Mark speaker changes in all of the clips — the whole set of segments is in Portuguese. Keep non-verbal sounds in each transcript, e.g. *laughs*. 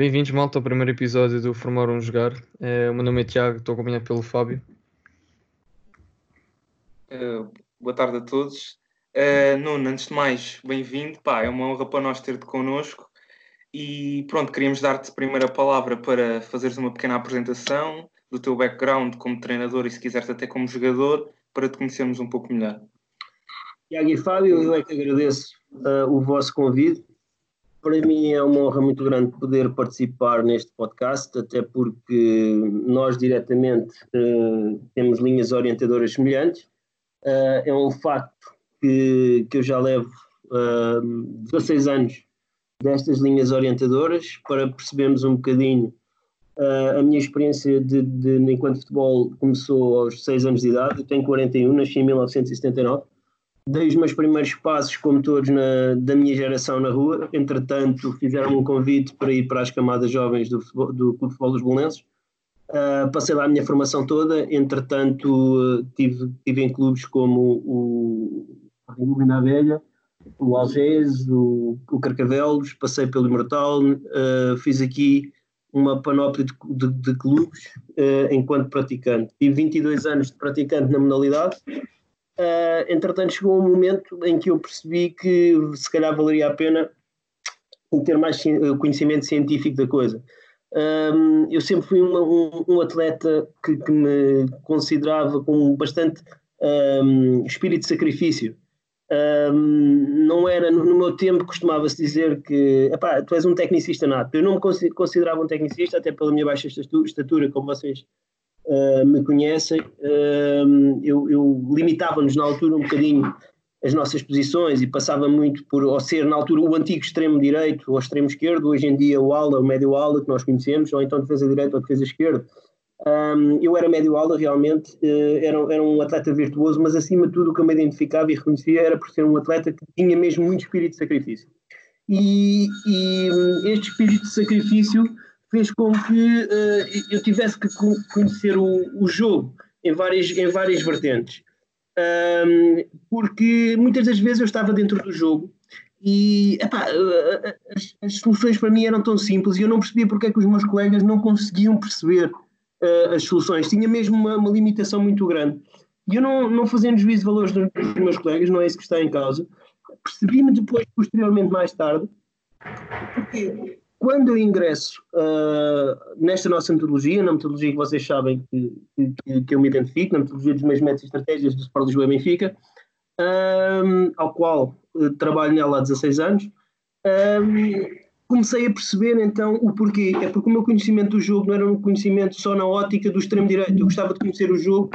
Speaker 1: Bem-vindos, malta, ao primeiro episódio do Formar um Jogar. Uh, o meu nome é Tiago, estou acompanhado pelo Fábio.
Speaker 2: Uh, boa tarde a todos. Uh, Nuno, antes de mais, bem-vindo. é uma honra para nós ter-te connosco. E pronto, queríamos dar-te a primeira palavra para fazeres uma pequena apresentação do teu background como treinador e, se quiseres, até como jogador, para te conhecermos um pouco melhor.
Speaker 3: Tiago e Fábio, eu é que agradeço uh, o vosso convite. Para mim é uma honra muito grande poder participar neste podcast, até porque nós diretamente uh, temos linhas orientadoras semelhantes. Uh, é um facto que, que eu já levo uh, 16 anos destas linhas orientadoras para percebermos um bocadinho uh, a minha experiência de, de, enquanto futebol começou aos 6 anos de idade, eu tenho 41, nasci em 1979 dei os meus primeiros passos, como todos, na, da minha geração na rua. Entretanto, fizeram um convite para ir para as camadas jovens do, futebol, do Clube Futebol dos Belenenses. Uh, passei lá a minha formação toda. Entretanto, uh, tive, tive em clubes como o Rubina Velha, o Algés, o, o Carcavelos, passei pelo Imortal, uh, fiz aqui uma panóplia de, de, de clubes enquanto praticante. Tive 22 anos de praticante na modalidade Uh, entretanto, chegou um momento em que eu percebi que se calhar valeria a pena ter mais conhecimento científico da coisa. Um, eu sempre fui uma, um, um, atleta que, que, me considerava com bastante um, espírito de sacrifício. não era, no, meu tempo, costumava-se dizer que tu és um tecnicista nato. Eu não me considerava um tecnicista, até pela minha baixa estatura, como vocês uh, me conhecem, uh, eu, eu limitava-nos na altura um bocadinho as nossas posições e passava muito por, ou ser na altura o antigo extremo direito ou extremo esquerdo, hoje em dia o ala, o médio ala que nós conhecemos, ou então defesa direita ou defesa esquerda. Um, eu era médio ala realmente, uh, era, era um atleta virtuoso, mas acima de tudo o que eu me identificava e reconhecia era por ser um atleta que tinha mesmo muito espírito de sacrifício. E, e este espírito de sacrifício fez com que uh, eu tivesse que conhecer o, o, jogo em várias, em várias vertentes. Um, porque muitas das vezes eu estava dentro do jogo e epá, eh, as, as, soluções para mim eram tão simples e eu não percebia porque é que os meus colegas não conseguiam perceber uh, as soluções. Tinha mesmo uma, uma, limitação muito grande. E eu não, não fazendo juízo de valores dos, dos meus colegas, não é isso que está em causa, percebi-me depois, posteriormente, mais tarde, porque quando eu ingresso uh, nesta nossa metodologia, na metodologia que vocês sabem que, que, que eu me identifico, na metodologia dos meus métodos e estratégias do Sport Lisboa e Benfica, um, ao qual uh, trabalho nela há 16 anos, um, comecei a perceber então o porquê. É porque o meu conhecimento do jogo não era um conhecimento só na ótica do extremo direito, eu gostava de conhecer o jogo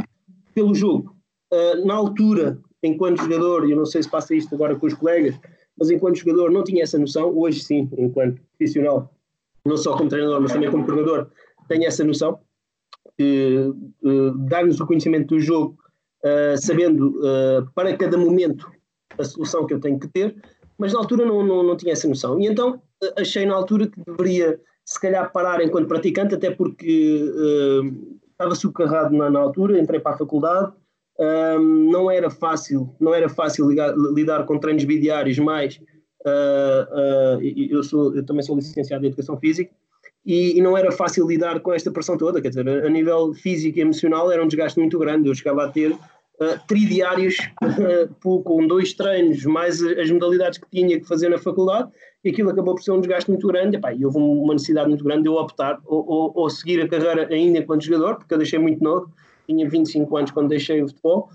Speaker 3: pelo jogo. Uh, na altura, enquanto jogador, e eu não sei se passa isto agora com os colegas, mas enquanto jogador não tinha essa noção, hoje sim, enquanto profissional, não só como treinador, mas também como coordenador, tenho essa noção, que uh, dar-nos o conhecimento do jogo, uh, sabendo uh, para cada momento a solução que eu tenho que ter, mas na altura não, não, não tinha essa noção. E então achei na altura que deveria, se calhar, parar enquanto praticante, até porque estava subcarrado na, na altura, entrei para a faculdade, um, não era fácil, não era fácil ligar, lidar com treinos bidiários, mas uh, uh, eu, sou, eu também sou licenciado em Educação Física e, e, não era fácil lidar com esta pressão toda, quer dizer, a, nível físico e emocional era um desgaste muito grande, eu chegava a ter uh, tridiários com dois treinos, mais as modalidades que tinha que fazer na faculdade, e aquilo acabou por ser um desgaste muito grande, e, e houve uma necessidade muito grande de eu optar ou, ou, ou seguir a carreira ainda enquanto jogador, porque eu deixei muito novo, tinha 25 anos quando deixei o futebol,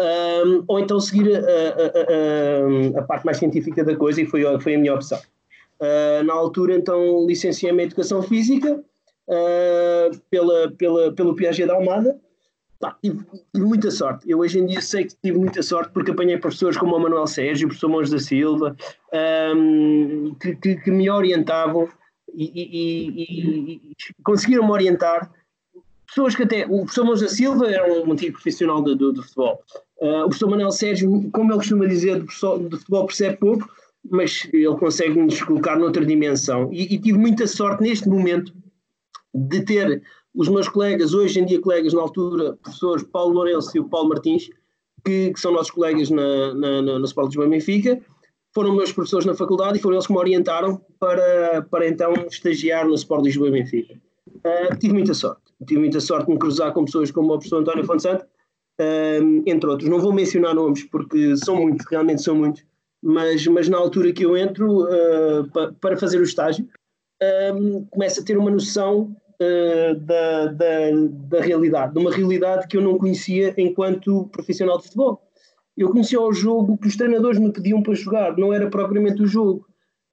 Speaker 3: um, ou então seguir a, a, a, a, parte mais científica da coisa e foi, foi a minha opção. Uh, na altura, então, licenciei-me em Educação Física uh, pela, pela, pelo Piaget da Almada. Pá, tive, muita sorte. Eu hoje em dia sei que tive muita sorte porque apanhei professores como o Manuel Sérgio, o professor Mons da Silva, um, que, que, que, me orientavam e, e, e, e conseguiram-me orientar pessoas que até. O professor Monja Silva era um antigo profissional do, futebol. Uh, o professor Manuel Sérgio, como ele costuma dizer, de, de futebol percebe pouco, mas ele consegue nos colocar noutra dimensão. E, e, tive muita sorte neste momento de ter os meus colegas, hoje em dia colegas, na altura, professores Paulo Lourenço e o Paulo Martins, que, que são nossos colegas na, na, na, no Sport Lisboa Benfica, foram meus professores na faculdade e foram eles que me orientaram para, para então estagiar no Sport Lisboa Benfica. Uh, tive muita sorte. Tive muita sorte de me cruzar com pessoas como o professor António Fonsanto, uh, entre outros. Não vou mencionar nomes porque são muitos, realmente são muitos, mas, mas na altura que eu entro uh, pa, para fazer o estágio, começo a ter uma noção da, da, da realidade, de uma realidade que eu não conhecia enquanto profissional de futebol. Eu conhecia o jogo que os treinadores me pediam para jogar, não era propriamente o jogo.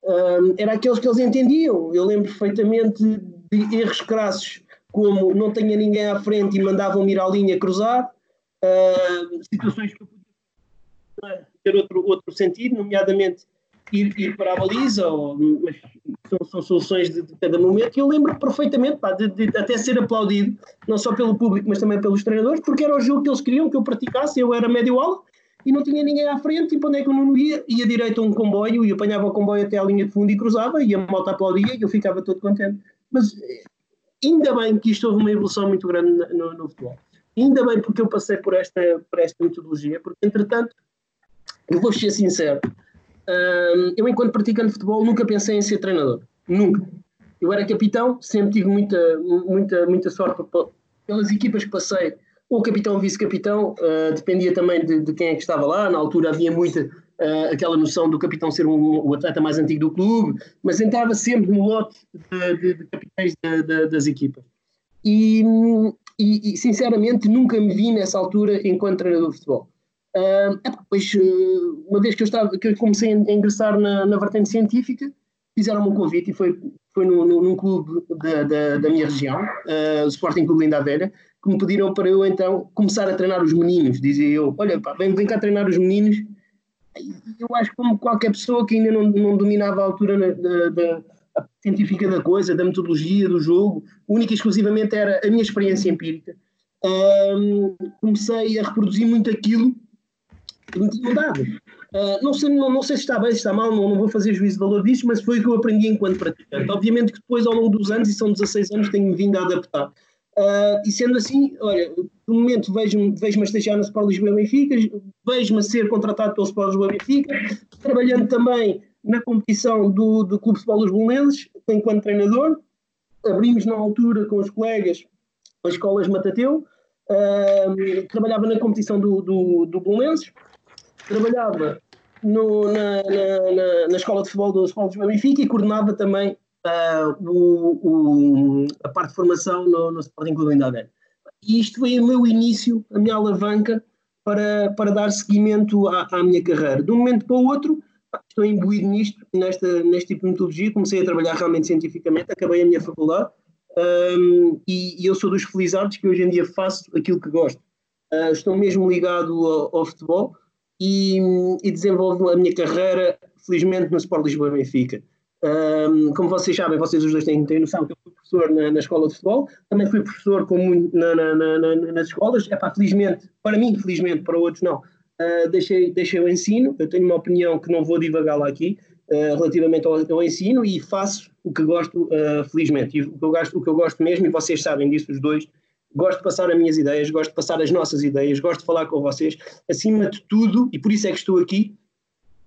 Speaker 3: Um, era aqueles que eles entendiam. Eu lembro perfeitamente de erros crassos, como não tinha ninguém à frente e mandavam-me ir à linha cruzar, uh, situações que eu podia ter outro, outro sentido, nomeadamente ir, ir para a baliza, ou, mas são, são soluções de, de, cada momento. E eu lembro perfeitamente pá, de, de, até ser aplaudido, não só pelo público, mas também pelos treinadores, porque era o jogo que eles queriam que eu praticasse. Eu era médio-alto e não tinha ninguém à frente, e para onde é que eu não ia? Ia direito a um comboio e apanhava o comboio até à linha de fundo e cruzava, e a moto aplaudia e eu ficava todo contente. Mas ainda bem que isto houve uma evolução muito grande no, no futebol. Ainda bem porque eu passei por esta, por esta metodologia, porque entretanto, eu vou ser sincero, hum, eu enquanto praticante de futebol nunca pensei em ser treinador. Nunca. Eu era capitão, sempre tive muita, muita, muita sorte pelas equipas que passei o capitão, o vice-capitão, uh, dependia também de, de, quem é que estava lá. Na altura havia muita uh, aquela noção do capitão ser um, o atleta mais antigo do clube, mas entrava sempre no lote de, de, de capitães das equipas. E, e, e, sinceramente nunca me vi nessa altura enquanto treinador de futebol. Uh, é, pois, uma vez que eu, estava, que eu comecei a ingressar na, na vertente científica, fizeram-me um convite e foi, foi no, no, num clube da, da, da minha região, uh, o Sporting Clube Linda Velha, que me pediram para eu então começar a treinar os meninos. Dizia eu: Olha, pá, vem, vem cá treinar os meninos. Eu acho que, como qualquer pessoa que ainda não, não dominava a altura da, da científica da coisa, da metodologia do jogo, única e exclusivamente era a minha experiência empírica. Um, comecei a reproduzir muito aquilo que me tinham dado. Uh, não, sei, não, não, sei se está bem, se está mal, não, não, vou fazer juízo de valor disso, mas foi o que eu aprendi enquanto praticante. Obviamente que depois, ao longo dos anos, e são 16 anos, tenho vindo a adaptar. Uh, e sendo assim, olha, no momento vejo-me vejo a estagiar no Sport Lisboa Benfica, vejo-me a ser contratado pelo Sport Lisboa Benfica, trabalhando também na competição do, do Clube de Futebol dos Bolonenses, enquanto treinador. Abrimos na altura com os colegas as escolas Matateu, uh, trabalhava na competição do, do, do Bolonenses, trabalhava no, na, na, na, escola de futebol do Sport Lisboa Benfica e coordenava também uh, o, o, a parte de formação no, no Sporting Clube Indalgueiro. E isto foi o meu início, a minha alavanca para, para dar seguimento à, à minha carreira. De um momento para o outro, estou imbuído nisto, nesta, neste tipo de metodologia, comecei a trabalhar realmente cientificamente, acabei a minha faculdade um, e, e, eu sou dos felizardos que hoje em dia faço aquilo que gosto. Uh, estou mesmo ligado ao, ao futebol e, e, desenvolvo a minha carreira, felizmente, no Sport Lisboa Benfica. Um, como vocês sabem, vocês os dois têm, têm noção que eu fui professor na, na escola de futebol, também fui professor como na, na, nas escolas. É pá, felizmente, para mim, felizmente, para outros não. Uh, deixei, deixei o ensino, eu tenho uma opinião que não vou divagá-la aqui, uh, relativamente ao, ao, ensino e faço o que gosto, uh, felizmente. E o que, eu gosto, o que eu gosto mesmo, e vocês sabem disso, os dois, gosto de passar as minhas ideias, gosto de passar as nossas ideias, gosto de falar com vocês, acima de tudo, e por isso é que estou aqui,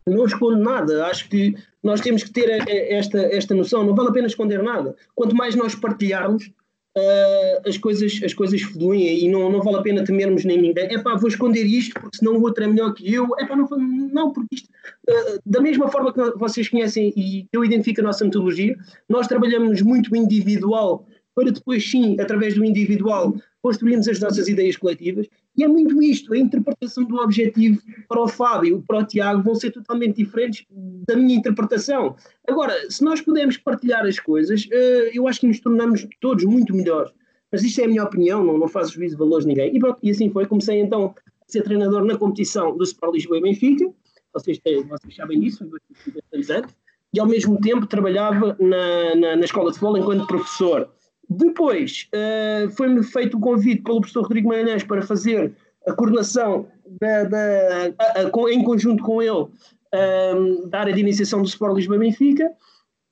Speaker 3: não escondo nada. Acho que nós temos que ter esta, esta noção. Não vale a pena esconder nada. Quanto mais nós partilharmos, uh, as, coisas, as coisas fluem e não, não vale a pena temermos nem ninguém. É pá, vou esconder isto porque senão o outro é melhor que eu. É pá, não, não, porque isto. Uh, da mesma forma que vocês conhecem e eu identifico a nossa metodologia, nós trabalhamos muito individual para depois, sim, através do individual, construirmos as nossas ideias coletivas. E é muito isto, a interpretação do objetivo para o Fábio, para o Tiago, vão ser totalmente diferentes da minha interpretação. Agora, se nós pudermos partilhar as coisas, eh, eu acho que nos tornamos todos muito melhores. Mas isto é a minha opinião, não, não faço juízo de valores de ninguém. E, pronto, e assim foi. Comecei então a ser treinador na competição do Sport Lisboa e Benfica. Vocês, têm, vocês sabem disso, bastante anos. E ao mesmo tempo trabalhava na, na, na escola de futebol enquanto professor. Depois uh, foi-me feito o convite pelo professor Rodrigo Magalhães para fazer a coordenação da, da, a, a, em conjunto com ele um, ehm, da área de iniciação do Sport Lisboa Benfica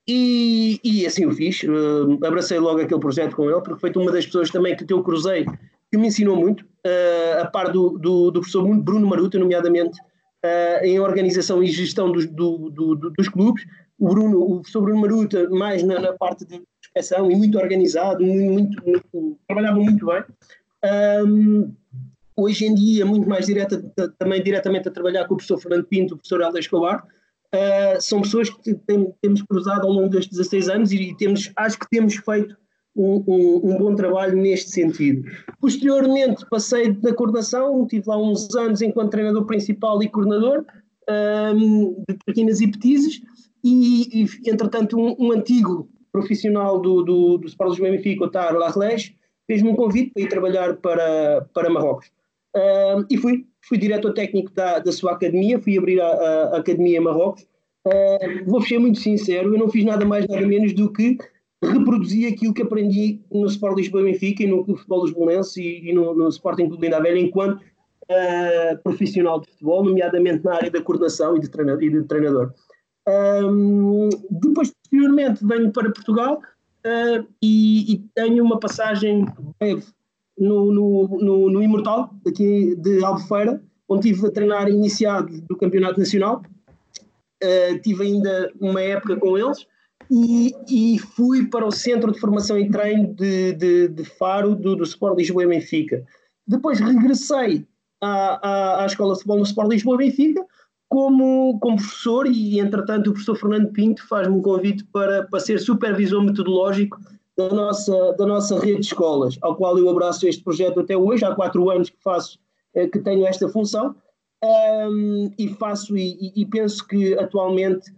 Speaker 3: e, e assim o fiz. Uh, abracei logo aquele projeto com ele, porque foi uma das pessoas também que eu cruzei que me ensinou muito, uh, a par do, do, do, professor Bruno Maruta, nomeadamente uh, em organização e gestão dos, do, do, do, dos clubes. O Bruno, o professor Bruno Maruta, mais na, na parte de inspeção e muito organizado, muito, muito, trabalhava muito bem. Um, hoje em dia, muito mais direta, também diretamente a trabalhar com o professor Fernando Pinto, o professor Helder Escobar. Uh, são pessoas que tem, temos cruzado ao longo destes 16 anos e temos, acho que temos feito um, um, um, bom trabalho neste sentido. Posteriormente passei da coordenação, tive lá uns anos enquanto treinador principal e coordenador um, de traquinas e petizes e, e entretanto um, antigo profissional do, do, do Sport Lisboa Benfica, Otar Larles, fez-me um convite para ir trabalhar para, para Marrocos. e fui, fui diretor técnico da, da sua academia, fui abrir a, a, academia em Marrocos. Vou ser muito sincero, eu não fiz nada mais, nada menos do que reproduzi aquilo que aprendi no Sport Lisboa Benfica e no Clube de Futebol Lisboense e, e no, no Sporting Clube Linda Velha enquanto uh, profissional de futebol, nomeadamente na área da coordenação e de treinador. E de treinador. Um, depois, posteriormente, venho para Portugal uh, e, e, tenho uma passagem breve no, no, no, no Imortal, aqui de Albufeira, onde estive a treinar iniciado do Campeonato Nacional. Uh, tive ainda uma época com eles e, e, fui para o Centro de Formação e Treino de, de, de Faro do, do Sport Lisboa e Benfica. Depois regressei à, à, à Escola de Futebol no Sport Lisboa e Benfica como, como professor e, entretanto, o professor Fernando Pinto faz-me um convite para, para ser supervisor metodológico da nossa, da nossa rede de escolas, ao qual eu abraço este projeto até hoje, há quatro anos que faço, eh, que tenho esta função, um, e faço e, e, penso que atualmente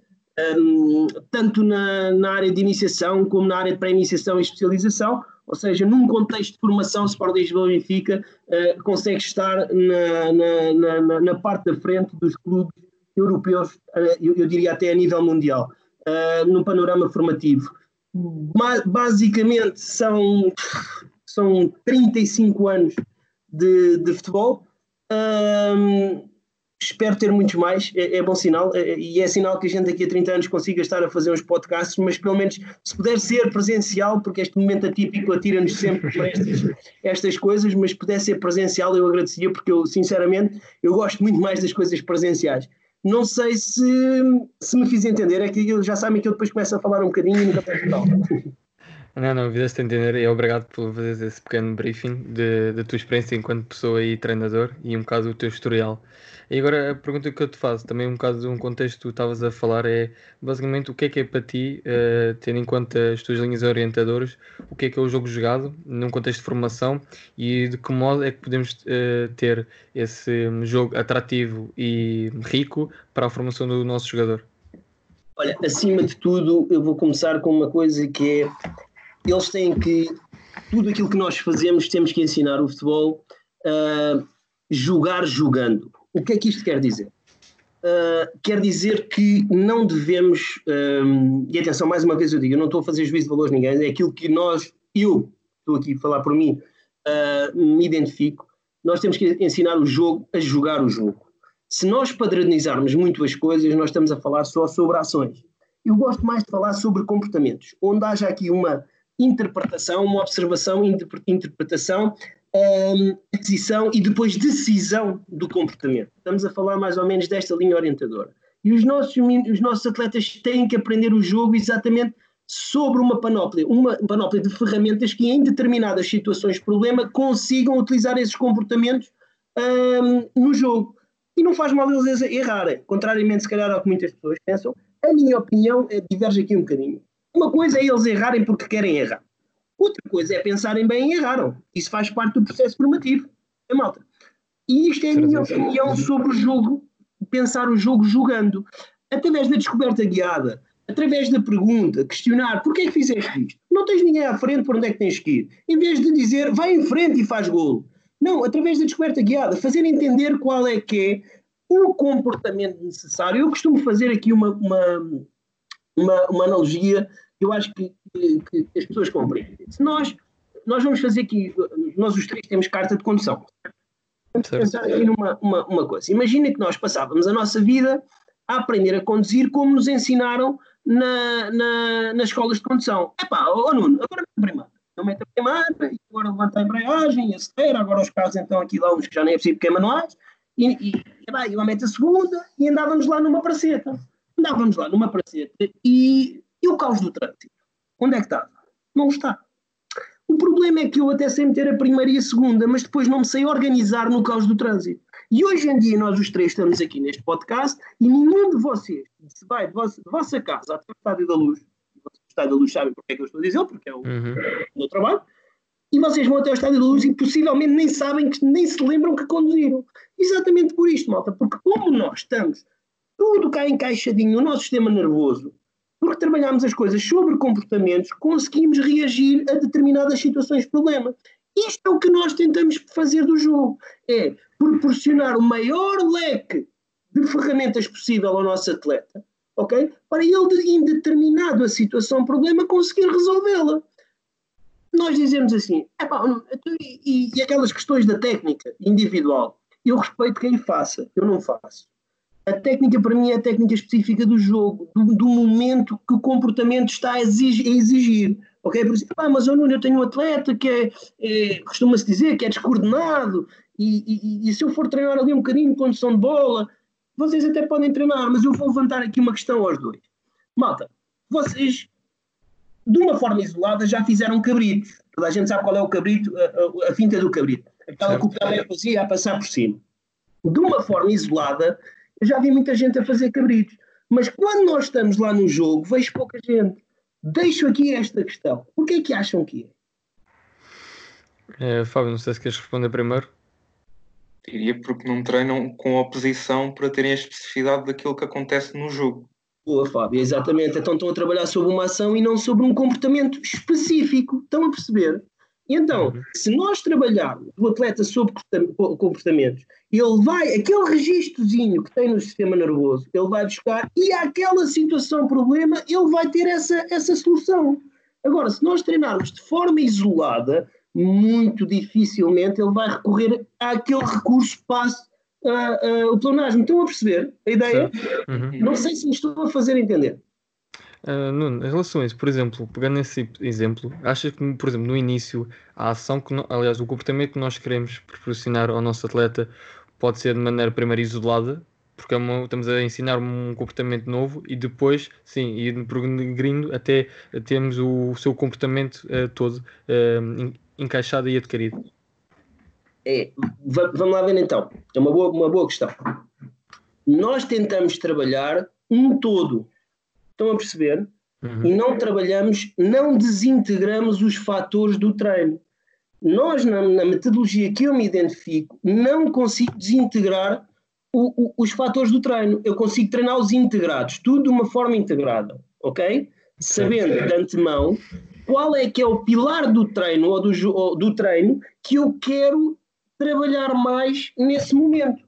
Speaker 3: um, tanto na, na, área de iniciação como na área de pré-iniciação e especialização, ou seja, num contexto de formação, Sport Lisboa Benfica uh, consegue estar na, na, na, na, parte da frente dos clubes europeus, uh, eu, diria até a nível mundial, uh, no panorama formativo. Basicamente são, são 35 anos de, de futebol. Um, espero ter muitos mais, é, é bom sinal, é, e é sinal que a gente daqui a 30 anos consiga estar a fazer uns podcasts, mas pelo menos se puder ser presencial, porque este momento atípico atira-nos sempre para estas, estas coisas, mas se puder ser presencial eu agradecia, porque eu sinceramente eu gosto muito mais das coisas presenciais. Não sei se, se me fiz entender, é que já sabem que eu depois começo a falar um bocadinho e nunca final.
Speaker 1: Não, não, fizeste entender e obrigado por fazer esse pequeno briefing da tua experiência enquanto pessoa e treinador e um bocado do teu historial. E agora a pergunta que eu te faço, também um bocado de um contexto que tu estavas a falar, é basicamente o que é que é para ti, uh, tendo em conta as tuas linhas orientadoras, o que é que é o jogo jogado num contexto de formação e de que modo é que podemos uh, ter esse jogo atrativo e rico para a formação do nosso jogador?
Speaker 3: Olha, acima de tudo, eu vou começar com uma coisa que é eles têm que, tudo aquilo que nós fazemos, temos que ensinar o futebol a jogar jogando. O que é que isto quer dizer? Uh, quer dizer que não devemos, e atenção, mais uma vez eu digo, eu não estou a fazer juízo de valores ninguém, é aquilo que nós, eu estou aqui a falar por mim, uh, me identifico, nós temos que ensinar o jogo a jogar o jogo. Se nós padronizarmos muito as coisas, nós estamos a falar só sobre ações. Eu gosto mais de falar sobre comportamentos, onde haja aqui uma interpretação, uma observação, interpretação, um, aquisição e depois decisão do comportamento. Estamos a falar mais ou menos desta linha orientadora. E os nossos, os nossos atletas têm que aprender o jogo exatamente sobre uma panóplia, uma panóplia de ferramentas que em determinadas situações de problema consigam utilizar esses comportamentos um, no jogo. E não faz mal eles errarem, contrariamente se calhar ao que muitas pessoas pensam, a minha opinião é, diverge aqui um bocadinho. Uma coisa é eles errarem porque querem errar. Outra coisa é pensarem bem e erraram. Isso faz parte do processo formativo. É malta. E isto é a minha opinião sobre o jogo, pensar o jogo jogando. Através da descoberta guiada, através da pergunta, questionar porquê é que fizeste isto? Não tens ninguém à frente por onde é que tens que ir. Em vez de dizer vai em frente e faz golo. Não, através da descoberta guiada, fazer entender qual é que é o comportamento necessário. Eu costumo fazer aqui uma, uma, uma, uma analogia que eu acho que, que, que, as pessoas compreendem. Se nós, nós vamos fazer aqui, nós os três temos carta de condução. Vamos pensar aqui numa uma, uma coisa. Imagina que nós passávamos a nossa vida a aprender a conduzir como nos ensinaram na, na, nas escolas de condução. Epá, ó oh, Nuno, agora mete a primeira. Não mete a primeira, agora levanta a embreagem, acelera, agora os carros então aqui lá, uns que já nem é preciso porque é manuais, e, e E lá mete a segunda e andávamos lá numa praceta. Andávamos lá numa praceta e, e o caos do trânsito? Onde é que estava? Não está. O problema é que eu até sei meter a primeira e a segunda, mas depois não me sei organizar no caos do trânsito. E hoje em dia nós os três estamos aqui neste podcast e nenhum de vocês se vai de vossa, de vossa casa até o Estádio da Luz, o Estádio da Luz sabem porque é que eu estou a dizer, porque é o, uhum. meu trabalho, e vocês vão até o Estádio da Luz e possivelmente nem sabem, que, nem se lembram que conduziram. Exatamente por isto, malta, porque como nós estamos tudo cá encaixadinho no nosso sistema nervoso, porque trabalhamos as coisas sobre comportamentos, conseguimos reagir a determinadas situações de problema. Isto é o que nós tentamos fazer do jogo, é proporcionar o maior leque de ferramentas possível ao nosso atleta, ok? Para ele, em determinada situação, problema, conseguir resolvê-la. Nós dizemos assim, e, e aquelas questões da técnica individual, eu respeito quem faça, eu não faço. A técnica para mim é a técnica específica do jogo, do, do momento que o comportamento está a exigir. A exigir ok? Por exemplo, ah, mas oh, Nuno, eu tenho um atleta que é, é costuma-se dizer que é descoordenado e, e, e, se eu for treinar ali um bocadinho de condução de bola, vocês até podem treinar, mas eu vou levantar aqui uma questão aos dois. Malta, vocês, de uma forma isolada, já fizeram cabritos. Toda a gente sabe qual é o cabrito, a, a, a finta do cabrito. Aquela que o Pelé fazia a passar por cima. De uma forma isolada, eu já vi muita gente a fazer cabritos. Mas quando nós estamos lá no jogo, vejo pouca gente. Deixo aqui esta questão. O que é que acham que
Speaker 1: é? é Fábio, não sei se queres responder primeiro.
Speaker 2: Diria porque não treinam com oposição para terem a especificidade daquilo que acontece no jogo.
Speaker 3: Boa, Fábio, exatamente. Então estão a trabalhar sobre uma ação e não sobre um comportamento específico. Estão a perceber? Então, uhum. se nós trabalharmos o atleta sobre comportamentos, ele vai, aquele registrozinho que tem no sistema nervoso, ele vai buscar e aquela situação, problema, ele vai ter essa, essa solução. Agora, se nós treinarmos de forma isolada, muito dificilmente ele vai recorrer àquele recurso passe uh, uh, o pleonasmo. Estão a perceber a ideia? Uhum. Não sei se me estou a fazer entender.
Speaker 1: Uh, Nuno, em relação a isso, por exemplo, pegando esse exemplo, achas que, por exemplo, no início, a ação que, aliás, o comportamento que nós queremos proporcionar ao nosso atleta pode ser de maneira primeiro isolada, porque é uma, estamos a ensinar um comportamento novo e depois, sim, ir progredindo até termos o, o seu comportamento uh, todo uh, encaixado e adquirido.
Speaker 3: É, vamos lá ver então. É uma boa, uma boa questão. Nós tentamos trabalhar um todo Estão a perceber? Uhum. E não trabalhamos, não desintegramos os fatores do treino. Nós, na, na metodologia que eu me identifico, não consigo desintegrar o, o, os fatores do treino. Eu consigo treiná-los integrados, tudo de uma forma integrada, ok? Sabendo de antemão qual é que é o pilar do treino ou do, ou do treino que eu quero trabalhar mais nesse momento.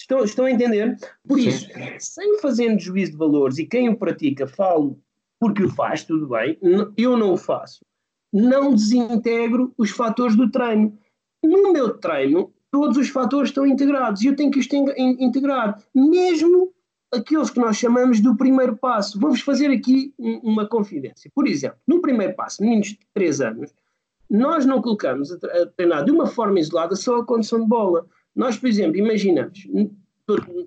Speaker 3: Estão, estão a entender? Por isso, sem fazendo juízo de valores e quem o pratica falo porque o faz, tudo bem, eu não o faço. Não desintegro os fatores do treino. No meu treino, todos os fatores estão integrados e eu tenho que os integrar, mesmo aqueles que nós chamamos do primeiro passo. Vamos fazer aqui uma confidência. Por exemplo, no primeiro passo, meninos de 3 anos, nós não colocamos a treinar de uma forma isolada só a condição de bola. Nós, por exemplo, imaginamos,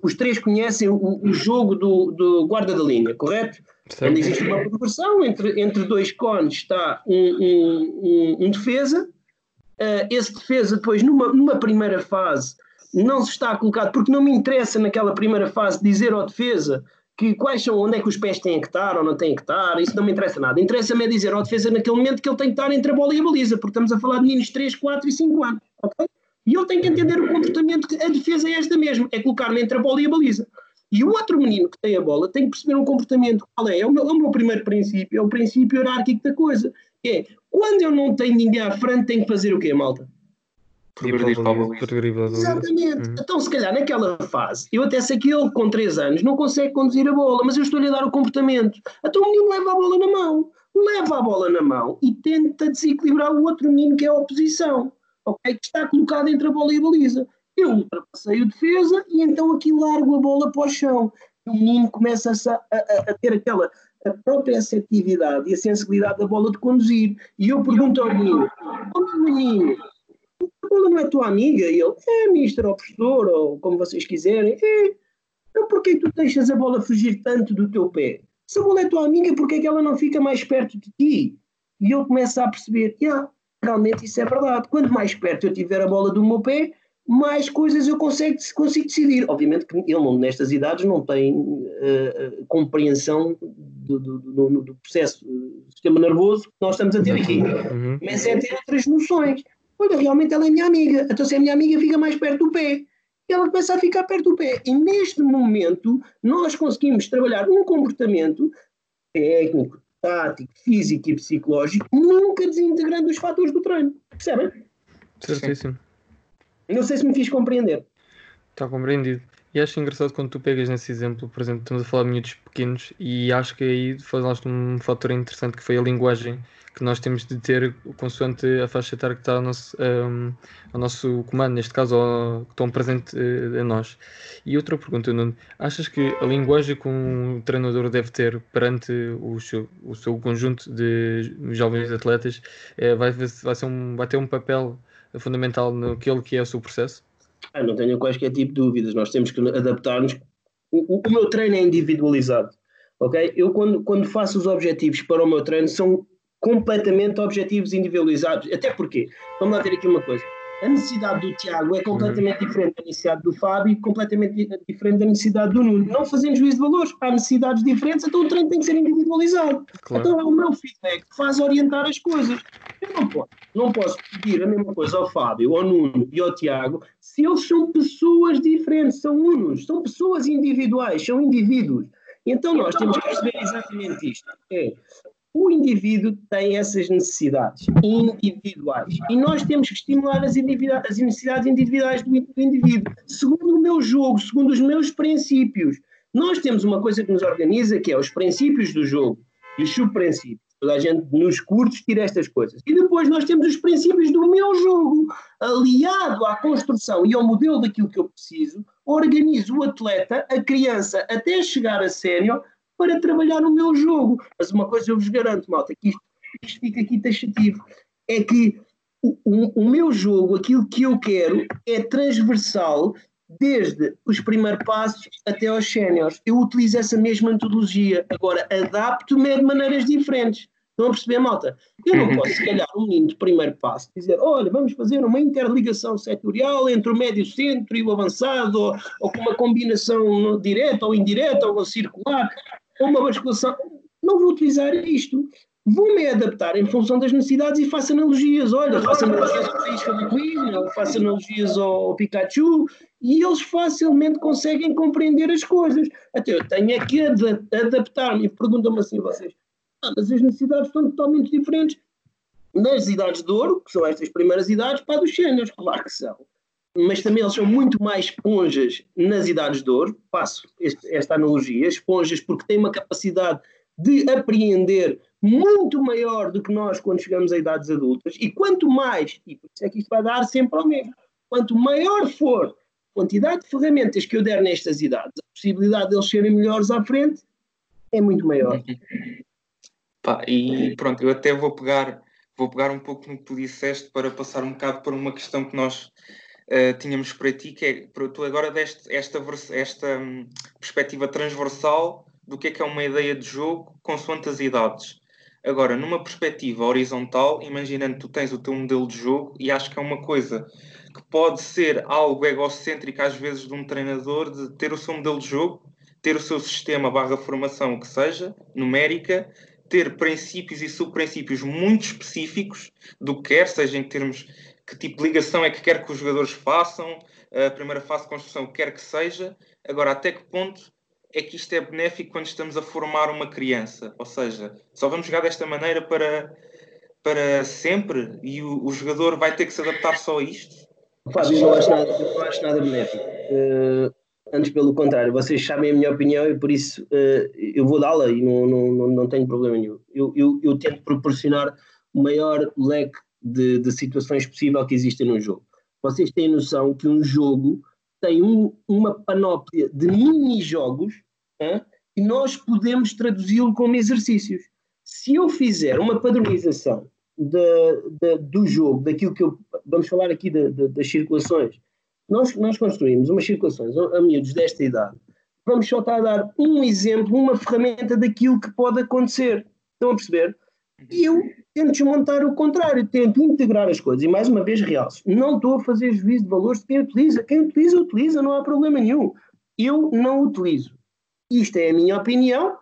Speaker 3: os três conhecem o, o jogo do, do, guarda da linha, correto? Onde existe uma progressão, entre, entre dois cones está um, um, um, um defesa, uh, esse defesa depois numa, numa primeira fase não se está colocado, porque não me interessa naquela primeira fase dizer ao defesa que quais são, onde é que os pés têm que estar ou não têm que estar, isso não me interessa nada. Interessa-me é dizer ao defesa naquele momento que ele tem que estar entre a bola e a baliza, porque estamos a falar de meninos de 3, 4 e 5 anos, ok? E ele tem que entender o comportamento que a defesa é esta mesmo, é colocar-me entre a bola e a baliza. E o outro menino que tem a bola tem que perceber um comportamento. Qual é? É o meu, é o meu primeiro princípio, é o princípio hierárquico da coisa. É, quando eu não tenho ninguém à frente, tenho que fazer o quê, malta?
Speaker 1: Progredir para a.
Speaker 3: Exatamente. Uhum. Então, se calhar, naquela fase, eu até sei que ele, com 3 anos, não consegue conduzir a bola, mas eu estou-lhe a dar o comportamento. Então o menino leva a bola na mão. Leva a bola na mão e tenta desequilibrar o outro menino que é a oposição ok? Que está colocado entre a bola e a baliza. Eu ultrapassei o defesa e então aqui largo a bola para o chão. O menino começa a, a, a ter aquela a própria assertividade e a sensibilidade da bola de conduzir. E eu pergunto ao menino: oh, menino, bola não é tua amiga? E ele, é, mister, ou professor, ou como vocês quiserem. É. Então porquê tu deixas a bola fugir tanto do teu pé? Se a bola é tua amiga, porquê é que ela não fica mais perto de ti? E eu começo a perceber, yeah, realmente isso é verdade. Quanto mais perto eu tiver a bola do meu pé, mais coisas eu consigo, consigo decidir. Obviamente que ele, não, nestas idades, não tem uh, compreensão do, do, do, do, processo do sistema nervoso que nós estamos a ter aqui. Uhum. Mas é ter outras noções. Olha, realmente ela é minha amiga. Então, se é minha amiga, fica mais perto do pé. E ela começa a ficar perto do pé. E neste momento, nós conseguimos trabalhar um comportamento técnico, tático, físico e psicológico, nunca desintegrando os fatores do treino. Percebem?
Speaker 1: Certíssimo.
Speaker 3: Não sei se me fiz compreender.
Speaker 1: Está compreendido. E acho engraçado quando tu pegas nesse exemplo, por exemplo, estamos a falar de miúdos pequenos e acho que aí falaste um fator interessante que foi a linguagem que nós temos de ter consoante a faixa etária que está ao nosso, um, ao nosso comando, neste caso ao, que estão presente uh, em nós. E outra pergunta, Nuno, achas que a linguagem que um treinador deve ter perante o seu, o seu conjunto de jovens atletas uh, vai, vai, ser um, vai ter um papel fundamental naquele que é o seu processo?
Speaker 3: Ah, não tenho quaisquer tipo de dúvidas. Nós temos que adaptar-nos. O, o, meu treino é individualizado. Ok? Eu, quando, quando faço os objetivos para o meu treino, são completamente objetivos individualizados. Até porque, vamos lá ver aqui uma coisa a necessidade do Tiago é completamente uhum. diferente da necessidade do Fábio e completamente diferente da necessidade do Nuno. Não fazendo juízo de valores, há necessidades diferentes, então o treino tem que ser individualizado. Claro. Então é o meu feedback que faz orientar as coisas. Eu não posso, não posso pedir a mesma coisa ao Fábio, ao Nuno e ao Tiago se eles são pessoas diferentes, são unos, são pessoas individuais, são indivíduos. Então nós temos que perceber exatamente isto. É, o indivíduo tem essas necessidades individuais e nós temos que estimular as, as necessidades individuais do, indivíduo, segundo o meu jogo, segundo os meus princípios. Nós temos uma coisa que nos organiza que é os princípios do jogo e os subprincípios. Toda a gente nos curtos tira estas coisas. E depois nós temos os princípios do meu jogo, aliado à construção e ao modelo daquilo que eu preciso, organizo o atleta, a criança, até chegar a sénior, para trabalhar no meu jogo. Mas uma coisa eu vos garanto, malta, que isto, isto fica aqui taxativo, é que o, o, o meu jogo, aquilo que eu quero, é transversal desde os primeiros passos até aos séniores. Eu utilizo essa mesma metodologia, agora adapto-me de maneiras diferentes. Estão a perceber, malta? Eu não uhum. posso, se calhar, um menino de primeiro passo dizer: olha, vamos fazer uma interligação setorial entre o médio centro e o avançado, ou, ou com uma combinação direta ou indireta, ou circular uma basculação. Não vou utilizar isto. Vou-me adaptar em função das necessidades e faço analogias. Olha, faço analogias ao Faísca do Queen, faço analogias ao Pikachu, e eles facilmente conseguem compreender as coisas. Até eu tenho é que adaptar-me. Perguntam-me assim vocês, ah, mas as necessidades estão totalmente diferentes nas idades de ouro, que são estas primeiras idades, para dos séniores, claro que são mas também eles são muito mais esponjas nas idades de ouro, passo esta analogia, esponjas porque têm uma capacidade de apreender muito maior do que nós quando chegamos a idades adultas, e quanto mais, e por isso é que isto vai dar sempre ao mesmo, quanto maior for a quantidade de ferramentas que eu der nestas idades, a possibilidade de eles serem melhores à frente é muito maior. *laughs*
Speaker 2: Pá, e pronto, eu até vou pegar, vou pegar um pouco no que tu disseste para passar um bocado para uma questão que nós uh, tínhamos para ti, que é, para tu agora deste esta, esta um, perspectiva transversal do que é que é uma ideia de jogo consoante as idades. Agora, numa perspectiva horizontal, imaginando que tu tens o teu modelo de jogo, e acho que é uma coisa que pode ser algo egocêntrico às vezes de um treinador, de ter o seu modelo de jogo, ter o seu sistema barra formação, o que seja, numérica, ter princípios e subprincípios muito específicos do que quer, seja em termos que tipo de ligação é que quer que os jogadores façam, a primeira fase de construção, quer que seja. Agora, até que ponto é que isto é benéfico quando estamos a formar uma criança? Ou seja, só vamos jogar desta maneira para, para sempre e o, o jogador vai ter que se adaptar só a isto?
Speaker 3: Fábio, não acho nada, não acho nada benéfico. Uh, antes, pelo contrário, vocês sabem a minha opinião e por isso uh, eu vou dá-la e não, não, não, não tenho problema nenhum. Eu, eu, eu tento proporcionar o maior leque de, de situações possíveis que existem no jogo. Vocês têm noção que um jogo tem um, uma panóplia de mini-jogos e nós podemos traduzi-lo como exercícios. Se eu fizer uma padronização do jogo, daquilo que eu. Vamos falar aqui das circulações. Nós, nós construímos umas circulações a, miúdos desta idade. Vamos só estar a dar um exemplo, uma ferramenta daquilo que pode acontecer. Estão a perceber? Eu tento desmontar o contrário, tento integrar as coisas. E mais uma vez, realço, não estou a fazer juízo de valores de quem utiliza. Quem utiliza, utiliza, não há problema nenhum. Eu não utilizo. Isto é a minha opinião,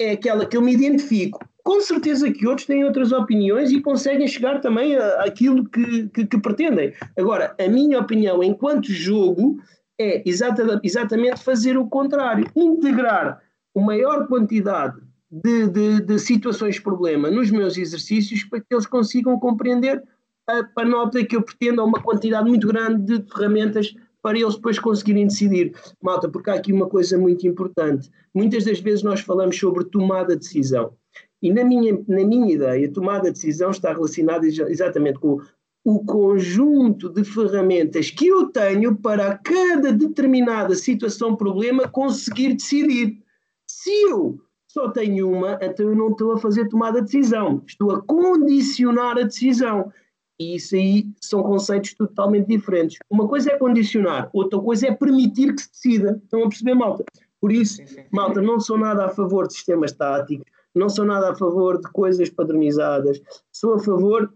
Speaker 3: é aquela que eu me identifico. Com certeza que outros têm outras opiniões e conseguem chegar também àquilo que, que, que pretendem. Agora, a minha opinião enquanto jogo é exata, exatamente fazer o contrário, integrar a maior quantidade de, de, de situações problema nos meus exercícios para que eles consigam compreender a panóplia que eu pretendo a uma quantidade muito grande de ferramentas para eles depois conseguirem decidir. Malta, porque há aqui uma coisa muito importante. Muitas das vezes nós falamos sobre tomada de decisão. E na minha, na minha ideia, tomada de decisão está relacionada exatamente com o conjunto de ferramentas que eu tenho para cada determinada situação, problema, conseguir decidir. Se eu só tenho uma, então eu não estou a fazer tomada de decisão, estou a condicionar a decisão. E isso aí são conceitos totalmente diferentes. Uma coisa é condicionar, outra coisa é permitir que se decida. Estão a perceber, malta? Por isso, malta, não sou nada a favor de sistemas táticos, não sou nada a favor de coisas padronizadas, sou a favor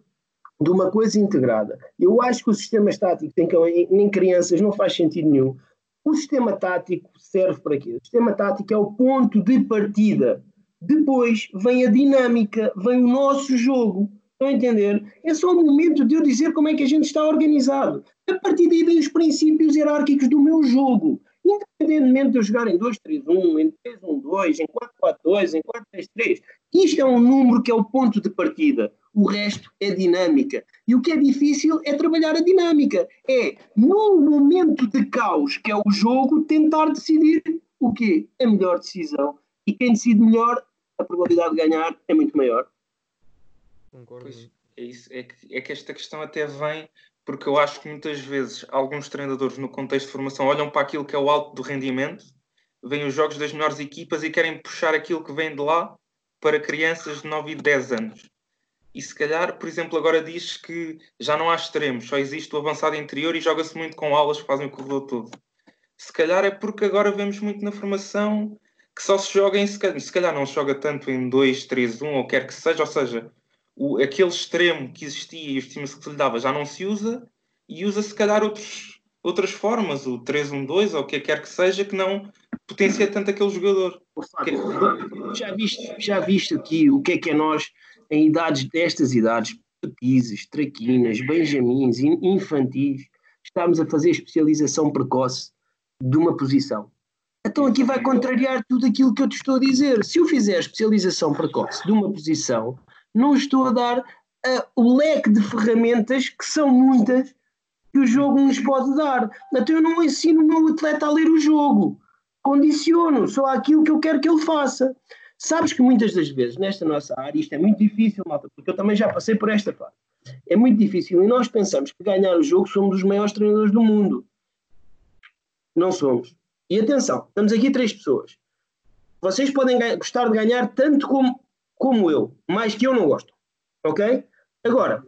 Speaker 3: de uma coisa integrada. Eu acho que o sistema estático em, em crianças não faz sentido nenhum. O sistema tático serve para quê? O sistema tático é o ponto de partida. Depois vem a dinâmica, vem o nosso jogo. Estão a entender? É só o momento de eu dizer como é que a gente está organizado. A partir daí vem os princípios hierárquicos do meu jogo. Independentemente de eu jogar em 2-3-1, em 3-1-2, em 4-4-2, em 4-3-3. Isto é um número que é o ponto de partida. O resto é dinâmica. E o que é difícil é trabalhar a dinâmica. É, num momento de caos, que é o jogo, tentar decidir o quê? A melhor decisão. E quem decide melhor, a probabilidade de ganhar é muito maior.
Speaker 2: Concordo. Pois, é, isso, é, que, é que esta questão até vem porque eu acho que muitas vezes alguns treinadores no contexto de formação olham para aquilo que é o alto do rendimento, veem os jogos das melhores equipas e querem puxar aquilo que vem de lá para crianças de 9 e 10 anos. E se calhar, por exemplo, agora diz que já não há extremos, só existe o avançado interior e joga-se muito com aulas que fazem o corredor todo. Se calhar é porque agora vemos muito na formação que só se joga em. Se calhar, não se joga tanto em 2, 3, 1 ou quer que seja, ou seja, o, aquele extremo que existia e os times que se lhe dava já não se usa e usa se calhar outros, outras formas, o 3-1-2 ou o que quer que seja, que não potencia tanto aquele jogador.
Speaker 3: Já viste, já viste aqui o que é que é nós, em idades destas idades, petizes, traquinas, benjamins, infantis, estamos a fazer especialização precoce de uma posição. Então aqui vai contrariar tudo aquilo que eu te estou a dizer. Se eu fizer especialização precoce de uma posição, não estou a dar uh, o leque de ferramentas que são muitas que o jogo nos pode dar. Então eu não ensino o meu atleta a ler o jogo, condiciono só aquilo que eu quero que ele faça. Sabes que muitas das vezes nesta nossa área isto é muito difícil, malta, porque eu também já passei por esta fase. É muito difícil e nós pensamos que ganhar o jogo somos os maiores treinadores do mundo. Não somos. E atenção, estamos aqui três pessoas. Vocês podem gostar de ganhar tanto como como eu, mais que eu não gosto. Ok? Agora,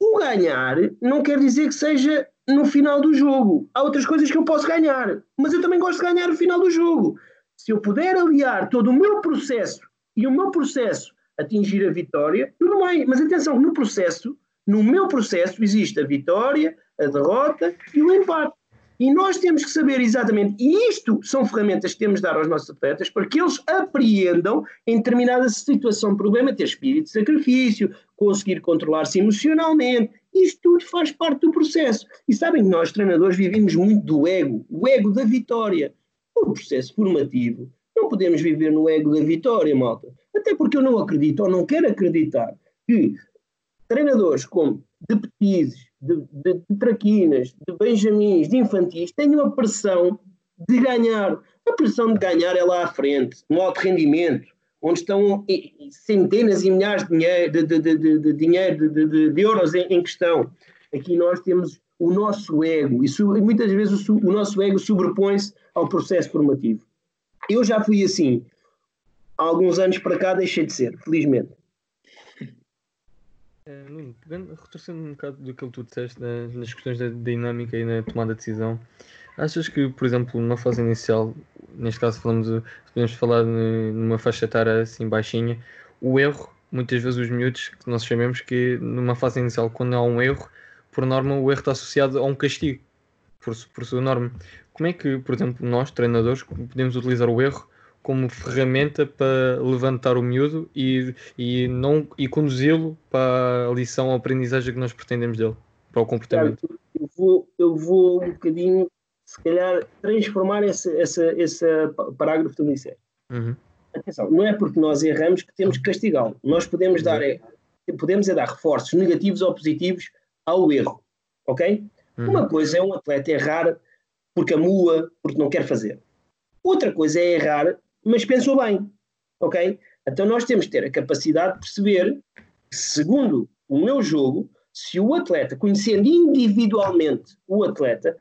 Speaker 3: o ganhar não quer dizer que seja no final do jogo. Há outras coisas que eu posso ganhar, mas eu também gosto de ganhar no final do jogo. Se eu puder aliar todo o meu processo e o meu processo atingir a vitória, tudo bem. Mas atenção, no processo, no meu processo, existe a vitória, a derrota e o empate. E nós temos que saber exatamente, e isto são ferramentas que temos de dar aos nossos atletas para que eles apreendam em determinada situação, problema, ter espírito de sacrifício, conseguir controlar-se emocionalmente. Isto tudo faz parte do processo. E sabem que nós, treinadores, vivemos muito do ego, o ego da vitória. No processo formativo, não podemos viver no ego da vitória, malta. Até porque eu não acredito ou não quero acreditar que treinadores como de petizes, de, de, de traquinas, de benjamins, de infantis, tenham a pressão de ganhar. A pressão de ganhar é lá à frente, no alto rendimento, onde estão centenas e milhares de dinheiro, de, de, de, de, euros em, em, questão. Aqui nós temos o nosso ego, e muitas vezes o, nosso ego sobrepõe-se ao processo formativo. Eu já fui assim. Há alguns anos para cá deixei de ser, felizmente.
Speaker 1: Uh, pegando, retorcendo um bocado do que tu disseste nas, nas questões da dinâmica e na tomada de decisão, achas que, por exemplo, numa fase inicial, neste caso falamos, podemos falar numa faixa etária assim baixinha, o erro, muitas vezes os miúdos, que nós chamamos que numa fase inicial, quando há um erro, por norma o erro está associado a um castigo, por, por sua norma. Como é que, por exemplo, nós, treinadores, podemos utilizar o erro como ferramenta para levantar o miúdo e, e, não, e conduzi-lo para a lição, a aprendizagem que nós pretendemos dele, para o comportamento.
Speaker 3: Eu vou, eu vou um bocadinho, se calhar, transformar esse, esse, esse parágrafo que tu me disseste. Uhum. Atenção, não é porque nós erramos que temos que castigá-lo. Nós podemos dar, é, podemos é dar reforços negativos ou positivos ao erro, ok? Uhum. Uma coisa é um atleta errar porque amua, porque não quer fazer. Outra coisa é errar mas pensou bem, ok? Então nós temos que ter a capacidade de perceber, segundo o meu jogo, se o atleta, conhecendo individualmente o atleta,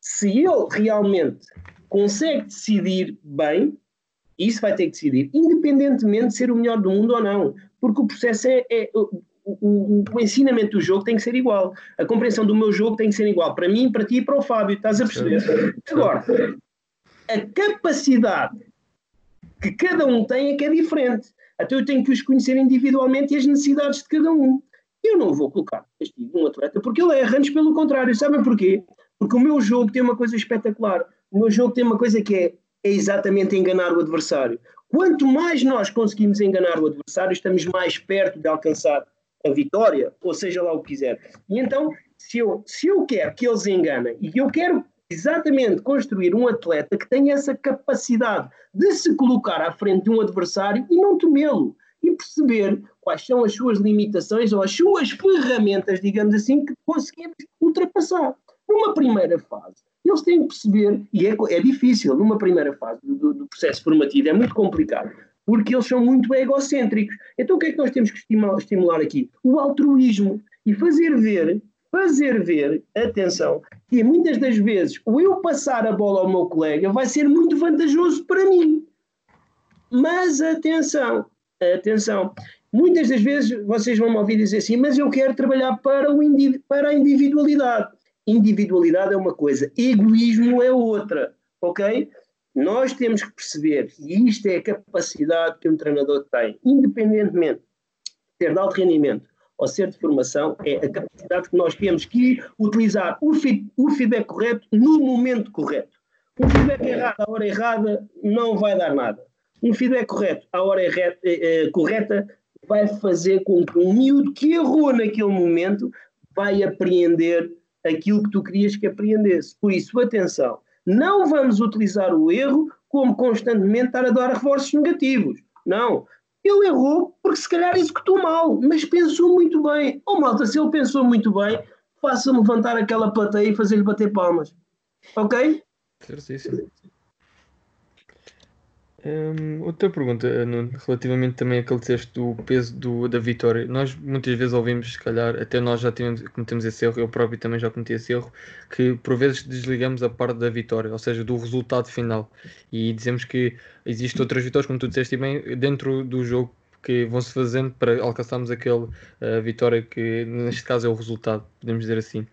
Speaker 3: se ele realmente consegue decidir bem, isso vai ter que decidir, independentemente de ser o melhor do mundo ou não, porque o processo é, é o, o, o, ensinamento do jogo tem que ser igual, a compreensão do meu jogo tem que ser igual, para mim, para ti e para o Fábio, estás a perceber? Agora, a capacidade que cada um tem é que é diferente. Então eu tenho que os conhecer individualmente e as necessidades de cada um. Eu não vou colocar castigo num atleta porque ele erra, antes pelo contrário. Sabem porquê? Porque o meu jogo tem uma coisa espetacular. O meu jogo tem uma coisa que é, é exatamente enganar o adversário. Quanto mais nós conseguimos enganar o adversário, estamos mais perto de alcançar a vitória, ou seja lá o que quiser. E então, se eu, se eu quero que eles enganem e eu quero exatamente construir um atleta que tenha essa capacidade de se colocar à frente de um adversário e não temê-lo e perceber quais são as suas limitações ou as suas ferramentas, digamos assim, que conseguimos ultrapassar. Numa primeira fase, eles têm que perceber, e é, é difícil, numa primeira fase do, do, processo formativo, é muito complicado, porque eles são muito egocêntricos. Então o que é que nós temos que estimular, aqui? O altruísmo e fazer ver fazer ver, atenção, que muitas das vezes o eu passar a bola ao meu colega vai ser muito vantajoso para mim. Mas atenção, atenção, muitas das vezes vocês vão me ouvir dizer assim, mas eu quero trabalhar para, o para a individualidade. Individualidade é uma coisa, egoísmo é outra, ok? Nós temos que perceber, e isto é a capacidade que um treinador tem, independentemente de ter de alto rendimento ou ser de formação é a capacidade que nós temos que utilizar o, fi, o feedback correto no momento correto. Um feedback errado à hora errada não vai dar nada. Um feedback correto à hora erreta, eh, eh, correta vai fazer com que um miúdo que errou naquele momento vai apreender aquilo que tu querias que apreendesse. Por isso, atenção, não vamos utilizar o erro como constantemente estar a dar reforços negativos. Não. Ele errou porque se calhar executou mal, mas pensou muito bem. Oh malta, se ele pensou muito bem, faça-me levantar aquela plateia e fazer-lhe bater palmas. Ok?
Speaker 1: Certíssimo. Hum, outra pergunta, Nuno, relativamente também àquele texto do peso do, da vitória. Nós muitas vezes ouvimos, se calhar, até nós já tivemos, cometemos esse erro, eu próprio também já cometi esse erro, que por vezes desligamos a parte da vitória, ou seja, do resultado final. E dizemos que existem outras vitórias, como tu disseste bem, dentro do jogo que vão-se fazendo para alcançarmos aquele uh, vitória que neste caso é o resultado, podemos dizer assim.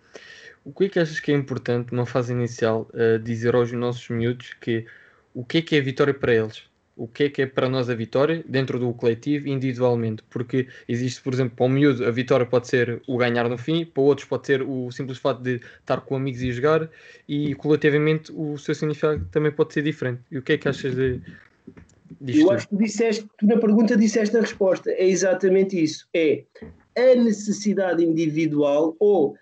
Speaker 1: O que é que achas que é importante numa fase inicial uh, dizer aos nossos miúdos que o que é que é a vitória para eles? O que é que é para nós a vitória dentro do coletivo individualmente? Porque existe, por exemplo, para o miúdo a vitória pode ser o ganhar no fim, para outros pode ser o simples fato de estar com amigos e jogar, e coletivamente o seu significado também pode ser diferente. E o que é que achas de,
Speaker 3: disto? Eu acho que tu disseste, tu na pergunta disseste a resposta, é exatamente isso. É a necessidade individual ou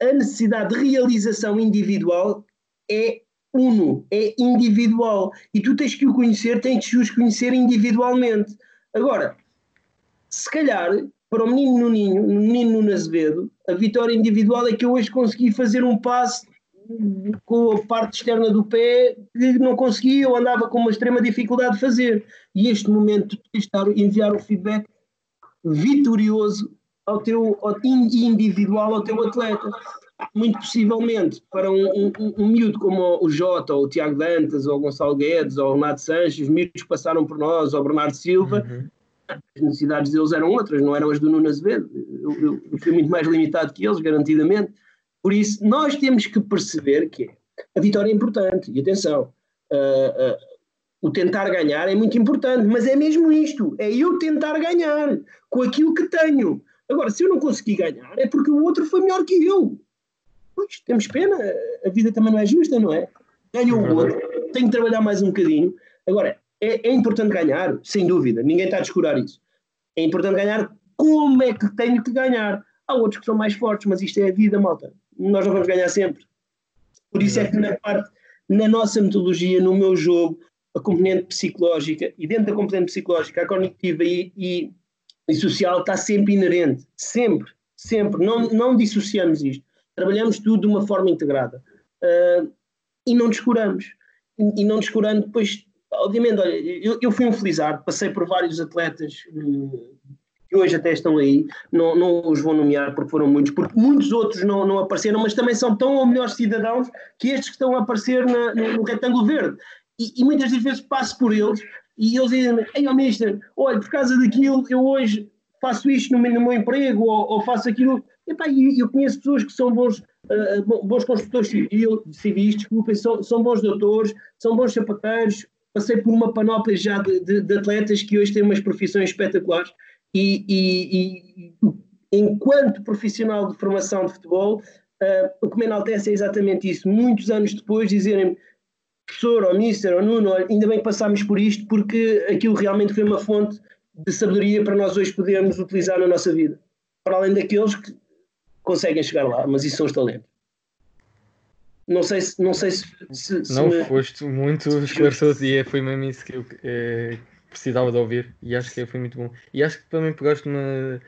Speaker 3: a necessidade de realização individual é uno, é individual. E tu tens que o conhecer, tens que os conhecer individualmente. Agora, se calhar, para o menino Nuninho, no menino Nuno Azevedo, a vitória individual é que eu hoje consegui fazer um passe com a parte externa do pé que não conseguia, eu andava com uma extrema dificuldade de fazer. E este momento de estar enviar o feedback vitorioso ao teu ao, individual ao teu atleta muito possivelmente para um, um, um, miúdo como o Jota, ou o Tiago Dantas, ou o Gonçalo Guedes, ou o Renato Sanches, os miúdos que passaram por nós, ou o Bernardo Silva, uhum. as necessidades deles eram outras, não eram as do Nuno Azevedo. Eu, eu, eu fui muito mais limitado que eles, garantidamente. Por isso, nós temos que perceber que a vitória é importante. E atenção, uh, uh, o tentar ganhar é muito importante, mas é mesmo isto: é eu tentar ganhar com aquilo que tenho. Agora, se eu não conseguir ganhar, é porque o outro foi melhor que eu. Pois, temos pena, a vida também não é justa, não é? Ganho o outro, tenho que trabalhar mais um bocadinho. Agora, é, é importante ganhar, sem dúvida, ninguém está a descurar isso. É importante ganhar como é que tenho que ganhar. Há outros que são mais fortes, mas isto é a vida, malta. Nós não vamos ganhar sempre. Por isso é que na parte, na nossa metodologia, no meu jogo, a componente psicológica e dentro da componente psicológica, a cognitiva e, e, e social está sempre inerente. Sempre, sempre. Não, não dissociamos isto. Trabalhamos tudo de uma forma integrada. Uh, e não descuramos. E, e, não descurando, depois, obviamente, olha, eu, eu fui um felizardo, passei por vários atletas uh, que hoje até estão aí, não, não os vou nomear porque foram muitos, porque muitos outros não, não apareceram, mas também são tão ou melhores cidadãos que estes que estão a aparecer na, no, no retângulo verde. E, e, muitas das vezes passo por eles e eles dizem-me, ei, oh, mister, olha, por causa daquilo, eu hoje faço isto no meu, no meu emprego ou, ou, faço aquilo. Epá, e eu conheço pessoas que são bons, uh, bons construtores civis, desculpem, são, são bons doutores, são bons sapateiros. Passei por uma panóplia já de, de, de atletas que hoje têm umas profissões espetaculares e, e, e enquanto profissional de formação de futebol, uh, o que me enaltece é exatamente isso. Muitos anos depois dizerem professor, ou mister, ou Nuno, ainda bem que passámos por isto, porque aquilo realmente foi uma fonte de sabedoria para nós hoje podermos utilizar na nossa vida. Para além daqueles que conseguem chegar lá, mas isso são os talentos. Não sei se. Não, sei se, se,
Speaker 1: se não me... foste muito esclarecedor e foi mesmo isso que eu é, precisava de ouvir e acho que foi muito bom. E acho que também pegaste uma,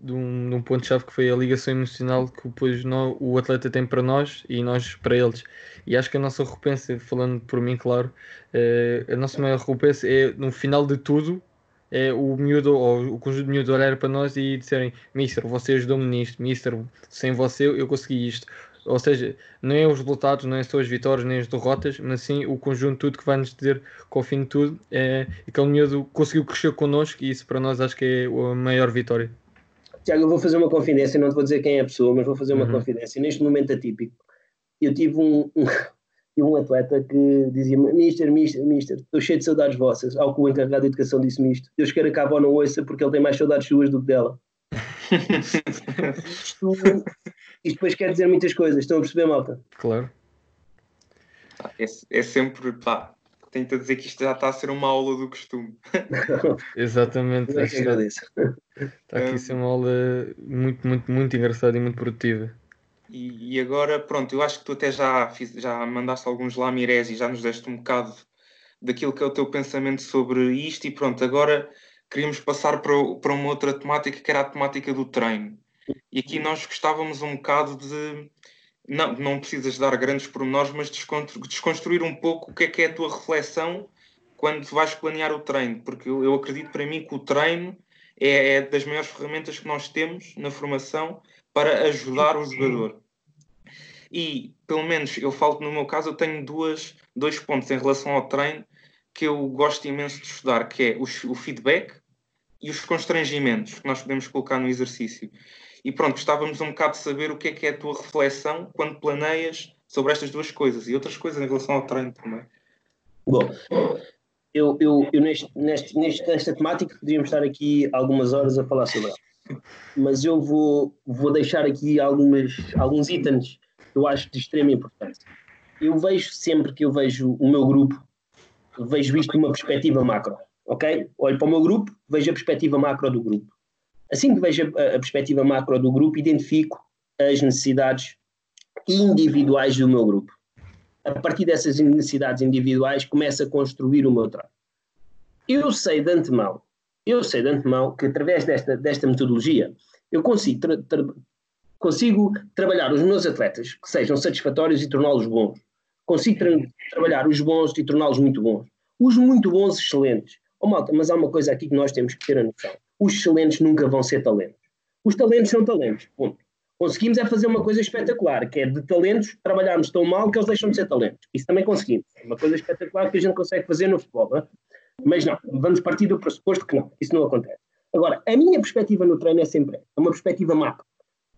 Speaker 1: de um, um ponto-chave que foi a ligação emocional que depois o atleta tem para nós e nós para eles. E acho que a nossa recompensa, falando por mim, claro, é, a nossa maior recompensa é no final de tudo é o miúdo ou o conjunto de miúdos olhar para nós e disserem Mister, você ajudou-me nisto, Mister, sem você eu consegui isto. Ou seja, não é os resultados, não é só as vitórias nem as derrotas, mas sim o conjunto de tudo que vai nos dizer que ao fim de tudo é aquele miúdo conseguiu crescer connosco e isso para nós acho que é a maior vitória.
Speaker 3: Tiago, eu vou fazer uma confidência, não te vou dizer quem é a pessoa, mas vou fazer uma uhum. confidência. Neste momento atípico, eu tive um, um, um atleta que dizia: Mister, Mister, Mister, estou cheio de saudades vossas. Ao que o encarregado de educação disse-me isto. Deus queira que a avó não ouça porque ele tem mais saudades suas do que dela. isto, *laughs* isto depois quer dizer muitas coisas, estão a perceber, malta?
Speaker 1: Claro.
Speaker 2: É, é sempre, pá, tenta dizer que isto já está a ser uma aula do costume. *laughs*
Speaker 1: Exatamente.
Speaker 3: É que agradeço.
Speaker 1: Está aqui a ser uma aula muito, muito, muito engraçada e muito produtiva.
Speaker 2: E, e, agora, pronto, eu acho que tu até já, fiz, já mandaste alguns lamirés e já nos deste um bocado daquilo que é o teu pensamento sobre isto. E pronto, agora queríamos passar para, para uma outra temática que era a temática do treino. E aqui nós gostávamos um bocado de. Não, não precisas dar grandes pormenores, mas desconstruir um pouco o que é que é a tua reflexão quando vais planear o treino, porque eu, eu acredito para mim que o treino é, é das maiores ferramentas que nós temos na formação para ajudar o jogador. E, pelo menos, eu falo que no meu caso, eu tenho duas, dois pontos em relação ao treino que eu gosto imenso de estudar, que é o, o feedback e os constrangimentos que nós podemos colocar no exercício. E pronto, estávamos um bocado de saber o que é que é a tua reflexão quando planeias sobre estas duas coisas e outras coisas em relação ao treino também.
Speaker 3: Bom, eu, eu, eu neste, neste, nesta temática poderíamos estar aqui algumas horas a falar sobre ela mas eu vou, vou deixar aqui algumas, alguns itens eu acho de extrema importância. Eu vejo sempre que eu vejo o meu grupo, vejo isto de uma perspectiva macro, ok? Olho para o meu grupo, vejo a perspectiva macro do grupo. Assim que vejo a, a perspectiva macro do grupo, identifico as necessidades individuais do meu grupo. A partir dessas necessidades individuais, começo a construir o meu trabalho. Eu sei de antemão eu sei de antemão que através desta, desta metodologia eu consigo, tra tra consigo trabalhar os meus atletas que sejam satisfatórios e torná-los bons. Consigo tra trabalhar os bons e torná-los muito bons. Os muito bons, excelentes. Oh, malta, mas há uma coisa aqui que nós temos que ter a noção. Os excelentes nunca vão ser talentos. Os talentos são talentos. Ponto. Conseguimos é fazer uma coisa espetacular, que é de talentos trabalharmos tão mal que eles deixam de ser talentos. Isso também conseguimos. É uma coisa espetacular que a gente consegue fazer no futebol. Não é? Mas não, vamos partir do pressuposto que não, isso não acontece. Agora, a minha perspectiva no treino é sempre é uma perspectiva macro.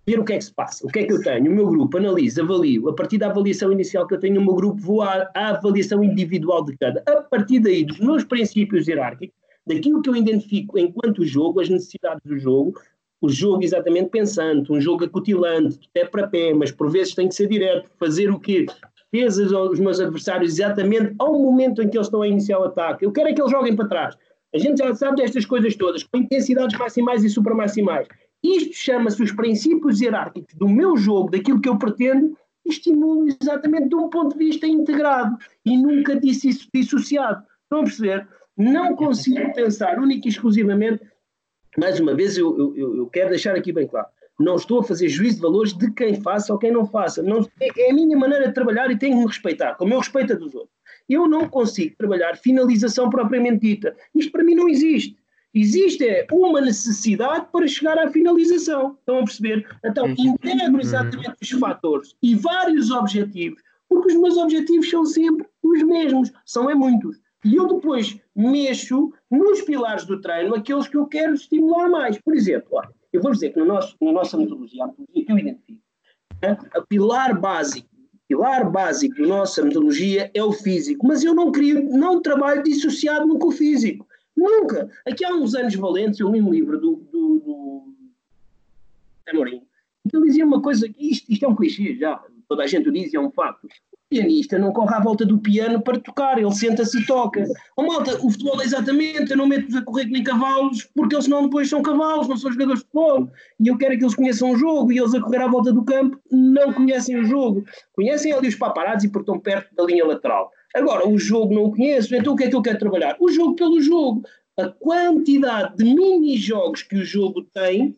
Speaker 3: Ver o que é que se passa, o que é que eu tenho, o meu grupo, analiso, avalio. A partir da avaliação inicial que eu tenho no meu grupo, vou à, à avaliação individual de cada. A partir daí, dos meus princípios hierárquicos, daquilo que eu identifico enquanto jogo, as necessidades do jogo, o jogo exatamente pensante, um jogo acutilante, de pé para pé, mas por vezes tem que ser direto, fazer o quê? Defesas aos meus adversários exatamente ao momento em que eles estão a iniciar o ataque. Eu quero é que eles joguem para trás. A gente já sabe destas coisas todas, com intensidades maximais e supramaximais. Isto chama-se os princípios hierárquicos do meu jogo, daquilo que eu pretendo, estimulo exatamente de um ponto de vista integrado e nunca dissociado. Estão a perceber? Não consigo pensar única e exclusivamente mais uma vez, eu, eu, eu, quero deixar aqui bem claro: não estou a fazer juízo de valores de quem faça ou quem não faça. Não, é, é a minha maneira de trabalhar e tenho que me respeitar, como eu respeito a dos outros. Eu não consigo trabalhar finalização propriamente dita. Isto para mim não existe. Existe é, uma necessidade para chegar à finalização. Estão a perceber? Então, uhum. integro exatamente os fatores e vários objetivos, porque os meus objetivos são sempre os mesmos, são é muitos. E eu depois mexo nos pilares do treino aqueles que eu quero estimular mais. Por exemplo, olha, eu vou dizer que no nosso, na nossa metodologia, a metodologia que eu identifico, né, a pilar básico, pilar básico da nossa metodologia é o físico, mas eu não crio, não trabalho dissociado no com o físico. Nunca. Aqui há uns anos valentes, eu li um livro do, do, do Amorim, que ele dizia uma coisa, isto, isto é um clichê já, toda a gente o diz, é um facto pianista não corre à volta do piano para tocar, ele senta-se e toca. Oh, malta, o futebol é exatamente, eu não meto-vos a correr nem cavalos, porque eles senão depois são cavalos, não são jogadores de futebol. E eu quero que eles conheçam o jogo, e eles a correr à volta do campo não conhecem o jogo. Conhecem ali os paparazzi porque estão perto da linha lateral. Agora, o jogo não o conheço, então o que é que eu quero trabalhar? O jogo pelo jogo. A quantidade de mini-jogos que o jogo tem,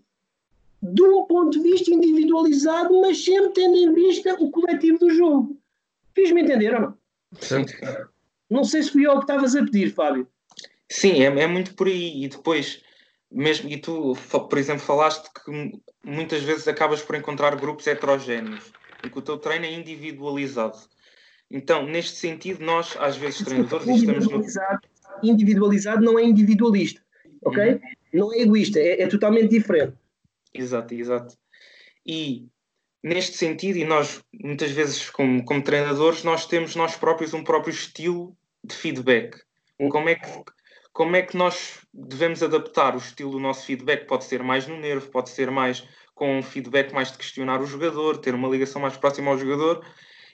Speaker 3: de um ponto de vista individualizado, mas sempre tendo em vista o coletivo do jogo. Fiz-me entender ou não? Sim. Não sei se fui eu que estavas a pedir, Fábio.
Speaker 2: Sim, é, é muito por aí. E depois, mesmo, e tu, por exemplo, falaste que muitas vezes acabas por encontrar grupos heterogéneos e que o teu treino é individualizado. Então, neste sentido, nós, às vezes, treinadores,
Speaker 3: individualizado, estamos no... individualizado não é individualista, ok? Uhum. Não é egoísta, é, é totalmente diferente.
Speaker 2: Exato, exato. E neste sentido, e nós muitas vezes, como, como treinadores, nós temos nós próprios um próprio estilo de feedback. Como é que como é que nós devemos adaptar o estilo do nosso feedback? Pode ser mais no nervo, pode ser mais com um feedback mais de questionar o jogador, ter uma ligação mais próxima ao jogador.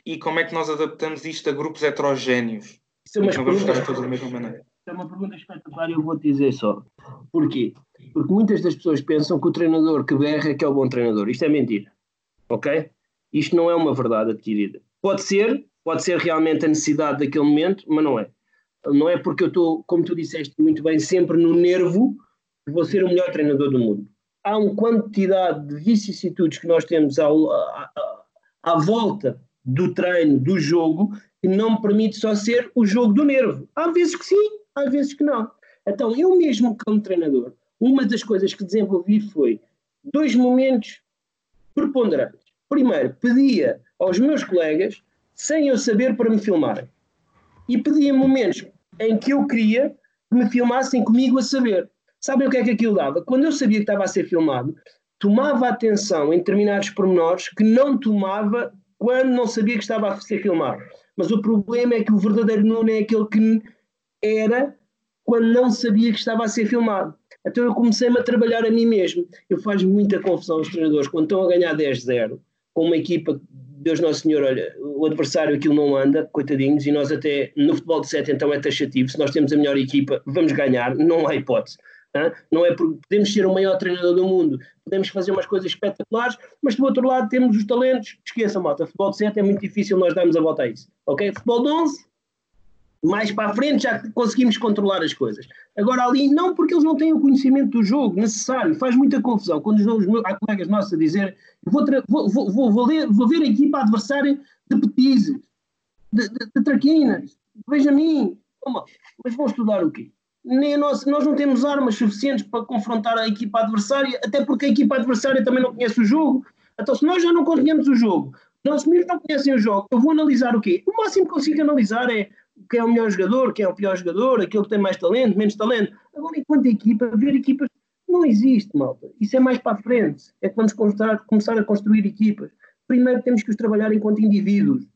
Speaker 2: E como é que nós adaptamos isto a grupos heterogéneos?
Speaker 3: Isso é uma não vamos estar todos da mesma maneira. É uma pergunta espetacular e eu vou te dizer só. Porquê? Porque muitas das pessoas pensam que o treinador que berra é que é o bom treinador. Isto é mentira ok? Isto não é uma verdade adquirida. Pode ser, pode ser realmente a necessidade daquele momento, mas não é. Não é porque eu estou, como tu disseste muito bem, sempre no nervo que vou ser o melhor treinador do mundo. Há uma quantidade de vicissitudes que nós temos ao, à, à volta do treino, do jogo, que não me permite só ser o jogo do nervo. Há vezes que sim, há vezes que não. Então, eu mesmo como treinador, uma das coisas que desenvolvi foi dois momentos preponderantes. Primeiro, pedia aos meus colegas, sem eu saber, para me filmarem. E pedia momentos em que eu queria que me filmassem comigo a saber. Sabem o que é que aquilo dava? Quando eu sabia que estava a ser filmado, tomava atenção em determinados pormenores que não tomava quando não sabia que estava a ser filmado. Mas o problema é que o verdadeiro Nuno é aquele que era quando não sabia que estava a ser filmado. Então eu comecei-me a trabalhar a mim mesmo. Eu faz muita confusão os treinadores quando estão a ganhar 10-0 com uma equipa, Deus Nosso Senhor, olha, o adversário aquilo não anda, coitadinhos, e nós até no futebol de 7 então é taxativo, se nós temos a melhor equipa, vamos ganhar, não há hipótese. Não é porque podemos ser o maior treinador do mundo, podemos fazer umas coisas espetaculares, mas do outro lado temos os talentos. Esqueçam, malta, futebol de 7 é muito difícil nós darmos a volta a isso. Ok? Futebol de 11, mais para a frente já conseguimos controlar as coisas. Agora ali não, porque eles não têm o conhecimento do jogo necessário, faz muita confusão. Quando os meus, há colegas nossos a dizer vou, vou, vou, vou, ler, vou ver a equipa adversária de petizes, de, de, de traquinas, veja mim, mas vão estudar o quê? Nem nós, nós não temos armas suficientes para confrontar a equipa adversária, até porque a equipa adversária também não conhece o jogo. Então, se nós já não conhecemos o jogo, nossos amigos não conhecem o jogo, eu vou analisar o quê? O máximo que consigo analisar é quem é o melhor jogador, quem é o pior jogador, aquele que tem mais talento, menos talento. Agora, enquanto equipa, ver equipas não existe, malta. Isso é mais para a frente. É que vamos começar, começar a construir equipas. Primeiro temos que os trabalhar enquanto indivíduos.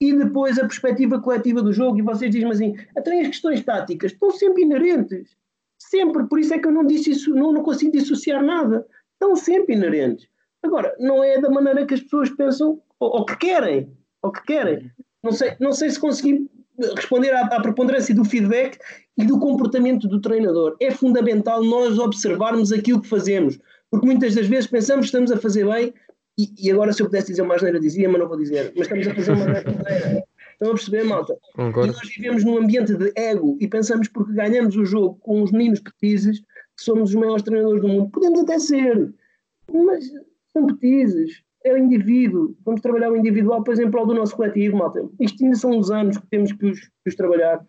Speaker 3: E depois a perspectiva coletiva do jogo. E vocês dizem assim, até as questões táticas estão sempre inerentes. Sempre. Por isso é que eu não, disse isso, não, não consigo dissociar nada. Estão sempre inerentes. Agora, não é da maneira que as pessoas pensam ou, ou que querem. Ou que querem. Não sei, não sei se consegui responder à, à, preponderância do feedback e do comportamento do treinador. É fundamental nós observarmos aquilo que fazemos, porque muitas das vezes pensamos que estamos a fazer bem e, e agora se eu pudesse dizer uma asneira dizia, mas não vou dizer, mas estamos a fazer uma *laughs* asneira. Estão a perceber, malta? Concordo. E nós vivemos num ambiente de ego e pensamos porque ganhamos o jogo com os meninos petizes que somos os maiores treinadores do mundo. Podemos até ser, mas são petizes é o indivíduo. Vamos trabalhar o individual, por exemplo, prol do nosso coletivo, malta. Isto ainda são uns anos que temos que os, que os trabalhar.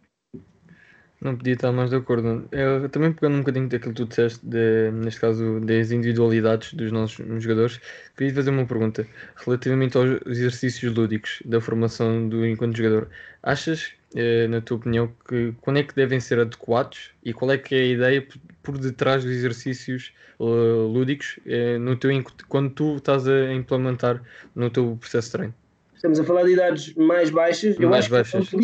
Speaker 1: Não podia estar mais de acordo. Eu, também pegando um bocadinho daquilo que tu disseste, de, neste caso das individualidades dos nossos jogadores, queria fazer uma pergunta relativamente aos exercícios lúdicos da formação do enquanto jogador. Achas, eh, na tua opinião, que quando é que devem ser adequados e qual é que é a ideia por detrás dos exercícios uh, lúdicos uh, no teu, quando tu estás a implementar no teu processo de treino?
Speaker 3: Estamos a falar de idades mais baixas.
Speaker 1: Eu, mais acho, baixas.
Speaker 3: Que,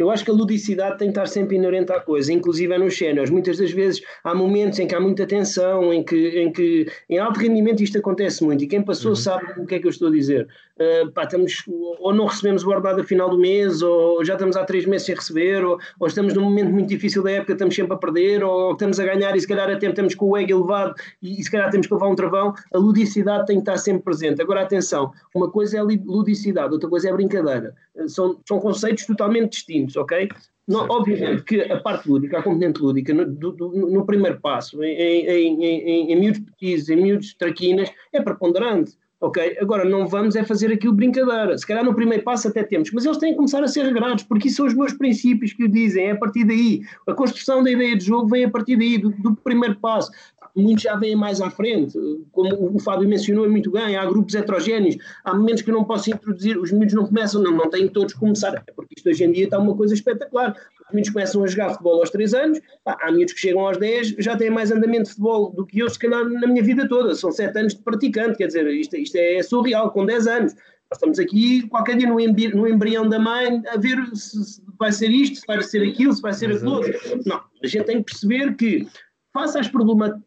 Speaker 3: eu acho que a ludicidade tem que estar sempre inerente à coisa, inclusive é nos séniores. Muitas das vezes há momentos em que há muita tensão, em que em, que, em alto rendimento isto acontece muito, e quem passou uhum. sabe o que é que eu estou a dizer. Uh, pá, estamos, ou não recebemos o ordenado a final do mês, ou já estamos há três meses sem receber, ou, ou, estamos num momento muito difícil da época, estamos sempre a perder, ou estamos a ganhar e se calhar até estamos com o ego elevado e, e se calhar temos que levar um travão. A ludicidade tem que estar sempre presente. Agora, atenção, uma coisa é a ludicidade, outra coisa é a brincadeira. São, são conceitos totalmente distintos, ok? Não, obviamente que a parte lúdica, a componente lúdica, no, do, no primeiro passo, em, em, em, em miúdos petis, em miúdos traquinas, é preponderante. Ok? Agora, não vamos é fazer aquilo brincadeira. Se calhar no primeiro passo até temos, mas eles têm que começar a ser regrados, porque isso são os meus princípios que o dizem, é a partir daí. A construção da ideia de jogo vem a partir daí, do, do primeiro passo muitos já vêm mais à frente, como o Fábio mencionou muito bem, há grupos heterogéneos, há momentos que eu não posso introduzir, os miúdos não começam, não, não têm todos que começar, porque isto hoje em dia está uma coisa espetacular, os miúdos começam a jogar futebol aos 3 anos, pá, há miúdos que chegam aos 10, já têm mais andamento de futebol do que eu, se calhar, na minha vida toda, são 7 anos de praticante, quer dizer, isto, isto é surreal, com 10 anos, nós estamos aqui qualquer dia no, no embrião da mãe a ver se, vai ser isto, se vai ser aquilo, se vai ser aquilo. Não, a gente tem que perceber que, face às problemáticas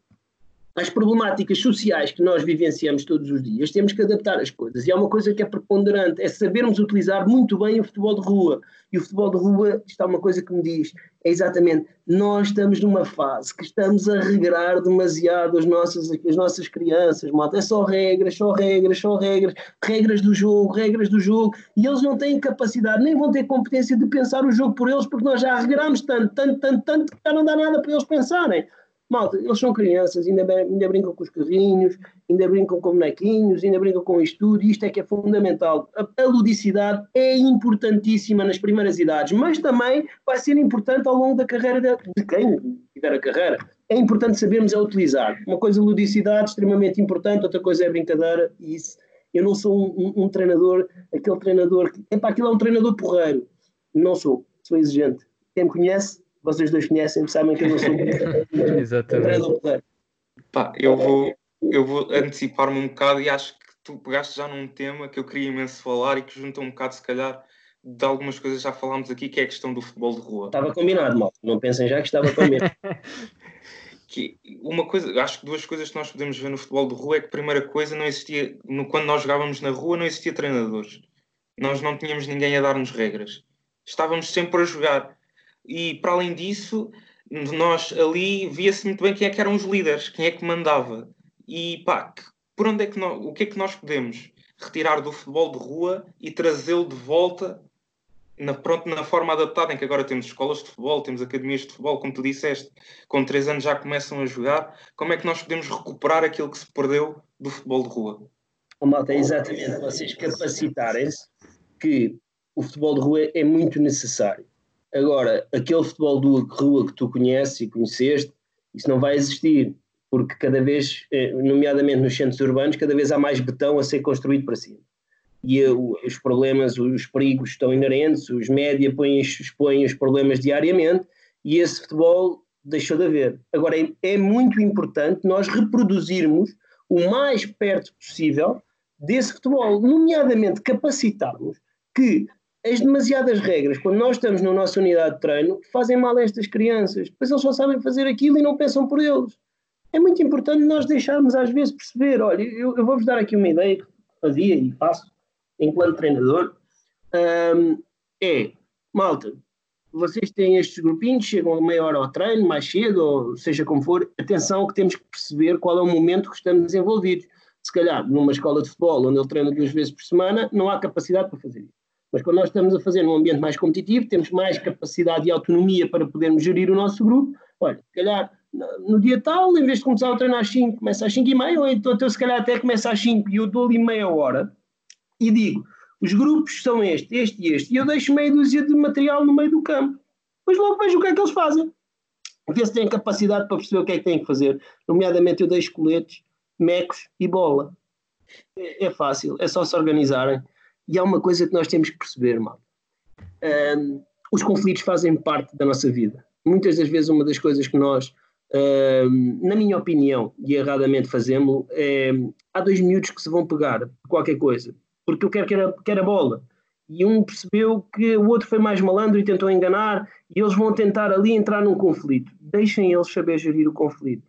Speaker 3: às problemáticas sociais que nós vivenciamos todos os dias, temos que adaptar as coisas. E há uma coisa que é preponderante, é sabermos utilizar muito bem o futebol de rua. E o futebol de rua, está é uma coisa que me diz, é exatamente, nós estamos numa fase que estamos a regrar demasiado as nossas, as nossas crianças, malta. É só regras, só regras, só regras, regras do jogo, regras do jogo. E eles não têm capacidade, nem vão ter competência de pensar o jogo por eles, porque nós já regramos tanto, tanto, tanto, tanto, que já não dá nada para eles pensarem. Malta, eles são crianças, ainda, ainda brincam com os carrinhos, ainda brincam com bonequinhos, ainda brincam com isto tudo, e isto é que é fundamental. A, a, ludicidade é importantíssima nas primeiras idades, mas também vai ser importante ao longo da carreira de, de quem tiver a carreira. É importante sabermos a utilizar. Uma coisa é ludicidade, extremamente importante, outra coisa é brincadeira, e isso. Eu não sou um, um, um treinador, aquele treinador que. Epá, aquilo é um treinador porreiro. Não sou, sou exigente. Quem me conhece vocês dois conhecem, sabem que eu não sou *laughs*
Speaker 1: Exatamente.
Speaker 2: Pá, eu vou, eu vou antecipar-me um bocado e acho que tu pegaste já num tema que eu queria imenso falar e que junta um bocado, se calhar, de algumas coisas já falámos aqui, que é a questão do futebol de rua.
Speaker 3: Estava combinado, mal. Não pensem já que estava combinado. *laughs*
Speaker 2: que uma coisa, acho que duas coisas que nós podemos ver no futebol de rua é que, primeira coisa, não existia, no, quando nós jogávamos na rua, não existia treinadores. Nós não tínhamos ninguém a dar-nos regras. Estávamos sempre a jogar e para além disso, nós ali via-se muito bem quem é que eram os líderes, quem é que mandava. E pá, por onde é que nós, o que é que nós podemos retirar do futebol de rua e trazê-lo de volta na, pronto, na forma adaptada, em que agora temos escolas de futebol, temos academias de futebol, como tu disseste, com 3 anos já começam a jogar. Como é que nós podemos recuperar aquilo que se perdeu do futebol de rua?
Speaker 3: Oh, malta, é exatamente vocês capacitarem-se que o futebol de rua é muito necessário. Agora, aquele futebol de rua que tu conheces e conheceste, isso não vai existir, porque cada vez, eh, nomeadamente nos centros urbanos, cada vez há mais betão a ser construído para cima. e os problemas, os perigos estão inerentes, os média põem, expõem os problemas diariamente e esse futebol deixou de haver. Agora, é, é muito importante nós reproduzirmos o mais perto possível desse futebol, nomeadamente capacitarmos que as demasiadas regras, quando nós estamos na nossa unidade de treino, fazem mal a estas crianças. Depois eles só sabem fazer aquilo e não pensam por eles. É muito importante nós deixarmos às vezes perceber, olha, eu, eu vou-vos dar aqui uma ideia que fazia e faço enquanto treinador, um, é, malta, vocês têm estes grupinhos, chegam a meia hora ao treino, mais cedo, ou seja como for, atenção que temos que perceber qual é o momento que estamos envolvidos. Se calhar, numa escola de futebol, onde ele treina duas vezes por semana, não há capacidade para fazer isso. Mas quando nós estamos a fazer num ambiente mais competitivo, temos mais capacidade e autonomia para podermos gerir o nosso grupo. Olha, se calhar no dia tal, em vez de começar o treino às 5, começa às 5 e meia, ou então, então se calhar até começa às 5 e eu dou ali meia hora e digo, os grupos são este, este e este, e eu deixo meia dúzia de material no meio do campo. Depois logo vejo o que é que eles fazem. Ver se têm capacidade para perceber o que é que têm que fazer. Nomeadamente eu deixo coletes, mecos e bola. É, é fácil, é só se organizarem. E há uma coisa que nós temos que perceber, mal. Um, os conflitos fazem parte da nossa vida. Muitas das vezes, uma das coisas que nós, um, na minha opinião, e erradamente fazemos, é há dois miúdos que se vão pegar qualquer coisa, porque eu quero que era, que era bola. E um percebeu que o outro foi mais malandro e tentou enganar, e eles vão tentar ali entrar num conflito. Deixem eles saber gerir o conflito.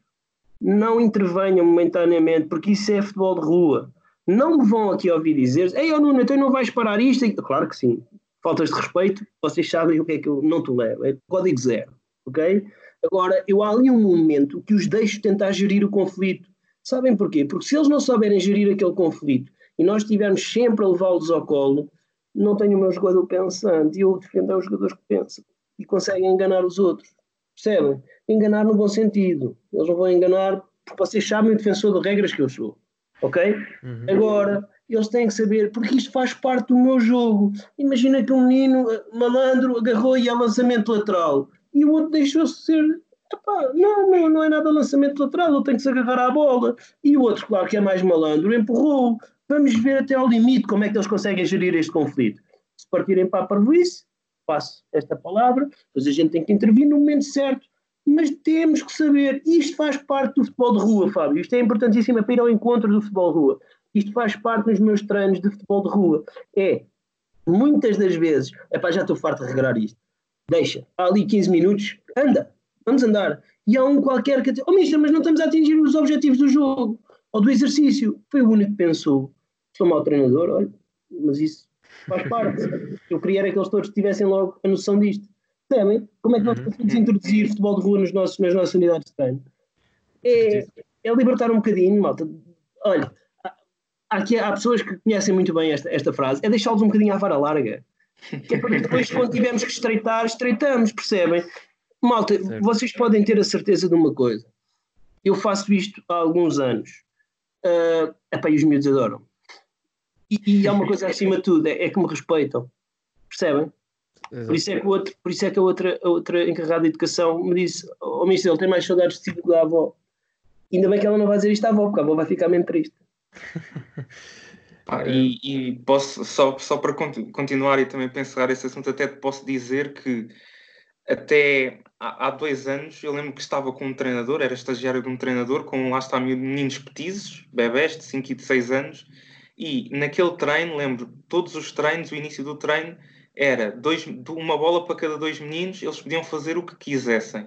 Speaker 3: Não intervenham momentaneamente, porque isso é futebol de rua não me vão aqui ouvir dizer Ei, oh Nuno, então não vais parar isto? Claro que sim. Faltas de respeito, vocês sabem o que é que eu não tolero. É código zero, ok? Agora, eu há ali um momento que os deixo tentar gerir o conflito. Sabem porquê? Porque se eles não souberem gerir aquele conflito e nós estivermos sempre a levá-los ao colo, não tenho o meu jogador pensante e eu defendo os jogadores que pensam e conseguem enganar os outros. Percebem? Enganar no bom sentido. Eles não vão enganar porque vocês sabem o defensor de regras que eu sou ok? Uhum. Agora, eles têm que saber, porque isto faz parte do meu jogo. Imagina que um menino malandro agarrou e é lançamento lateral e o outro deixou-se ser. Epá, não, não, não é nada lançamento lateral, ele tem que se agarrar à bola. E o outro, claro que é mais malandro, empurrou. Vamos ver até ao limite como é que eles conseguem gerir este conflito. Se partirem para a parvoíce, passo esta palavra, mas a gente tem que intervir no momento certo mas temos que saber, isto faz parte do futebol de rua, Fábio, isto é importantíssimo para ir ao encontro do futebol de rua. Isto faz parte dos meus treinos de futebol de rua. É, muitas das vezes, epá, já estou farto de regrar isto. Deixa, há ali 15 minutos, anda, vamos andar. E há um qualquer que diz, oh mister, mas não estamos a atingir os objetivos do jogo, ou do exercício. Foi o único que pensou, sou mau treinador, olha, mas isso faz parte. Eu queria era que eles todos tivessem logo a noção disto. Percebem? Como é que nós uhum. conseguimos introduzir futebol de rua nos nossos, nas nossas unidades de treino? É, é libertar um bocadinho, malta. Olha, há, aqui, há pessoas que conhecem muito bem esta, esta frase, é deixá-los um bocadinho à vara larga. Que é para depois, quando tivermos que estreitar, estreitamos, percebem? Malta, certo. vocês podem ter a certeza de uma coisa. Eu faço isto há alguns anos. Uh, epá, e os miúdos adoram. E, e há uma coisa acima de tudo, é, é que me respeitam. Percebem? Por isso é que, o outro, por isso é que a, outra, a outra encarregada de educação me disse: Ó oh, Mister, ele tem mais saudades de si do que da avó. Ainda bem que ela não vai dizer isto à avó, porque a avó vai ficar meio triste. *laughs*
Speaker 2: Ah, e, e, posso, só, só para continuar e também para encerrar esse assunto, até posso dizer que até há, há, dois anos eu lembro que estava com um treinador, era estagiário de um treinador, com lá está meninos petizes, bebés de 5 e de 6 anos, e naquele treino, lembro, todos os treinos, o início do treino, era dois, uma bola para cada dois meninos, eles podiam fazer o que quisessem.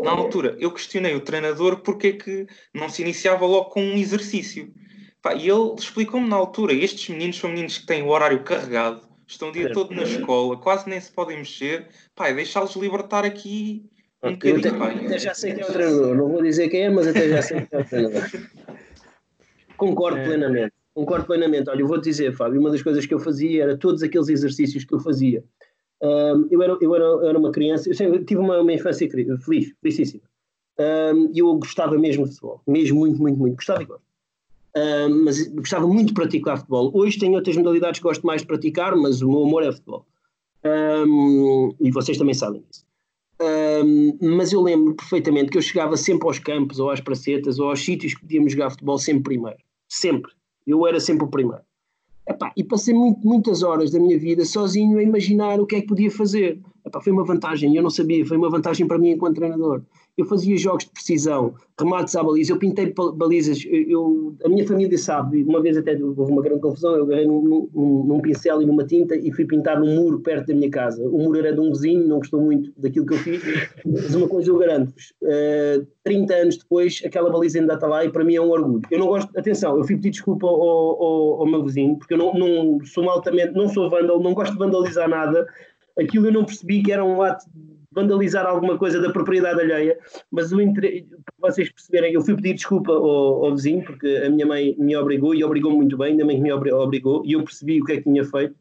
Speaker 2: Na altura, eu questionei o treinador porque é que não se iniciava logo com um exercício. Pá, e ele explicou-me na altura: estes meninos são meninos que têm o horário carregado, estão o dia todo na escola, quase nem se podem mexer. Pá, deixá-los libertar aqui um
Speaker 3: okay, bocadinho. Eu até, até já sei quem é o treinador, não vou dizer quem é, mas até já sei quem é o treinador. *laughs* Concordo é. plenamente. Concordo plenamente. Olha, eu vou-te dizer, Fábio, uma das coisas que eu fazia era todos aqueles exercícios que eu fazia. Um, eu, era, eu, era, eu era uma criança, eu sempre, tive uma, uma infância feliz, felicíssima. Um, e eu gostava mesmo de futebol, mesmo muito, muito, muito. Gostava igual. Um, mas gostava muito de praticar futebol. Hoje tenho outras modalidades que gosto mais de praticar, mas o meu amor é futebol. Um, e vocês também sabem disso. Um, mas eu lembro perfeitamente que eu chegava sempre aos campos, ou às pracetas, ou aos sítios que podíamos jogar futebol sempre primeiro. Sempre. Eu era sempre o primeiro. Epá, e passei muito, muitas horas da minha vida sozinho a imaginar o que é que podia fazer. Epá, foi uma vantagem, eu não sabia, foi uma vantagem para mim enquanto treinador eu fazia jogos de precisão, remates à baliza, eu pintei balizas, eu, a minha família sabe, uma vez até houve uma grande confusão, eu agarrei num, num, num, pincel e numa tinta e fui pintar um muro perto da minha casa. O muro era de um vizinho, não gostou muito daquilo que eu fiz, mas uma coisa eu garanto-vos, uh, eh, 30 anos depois aquela baliza ainda está lá e para mim é um orgulho. Eu não gosto, atenção, eu fui pedir desculpa ao, ao, ao meu vizinho, porque eu não, não sou altamente, não sou vândalo, não gosto de vandalizar nada, aquilo eu não percebi que era um ato vandalizar alguma coisa da propriedade alheia, mas o vocês perceberem, eu fui pedir desculpa ao, ao, vizinho, porque a minha mãe me obrigou, e obrigou muito bem, ainda bem que me obrigou, e eu percebi o que é que tinha feito.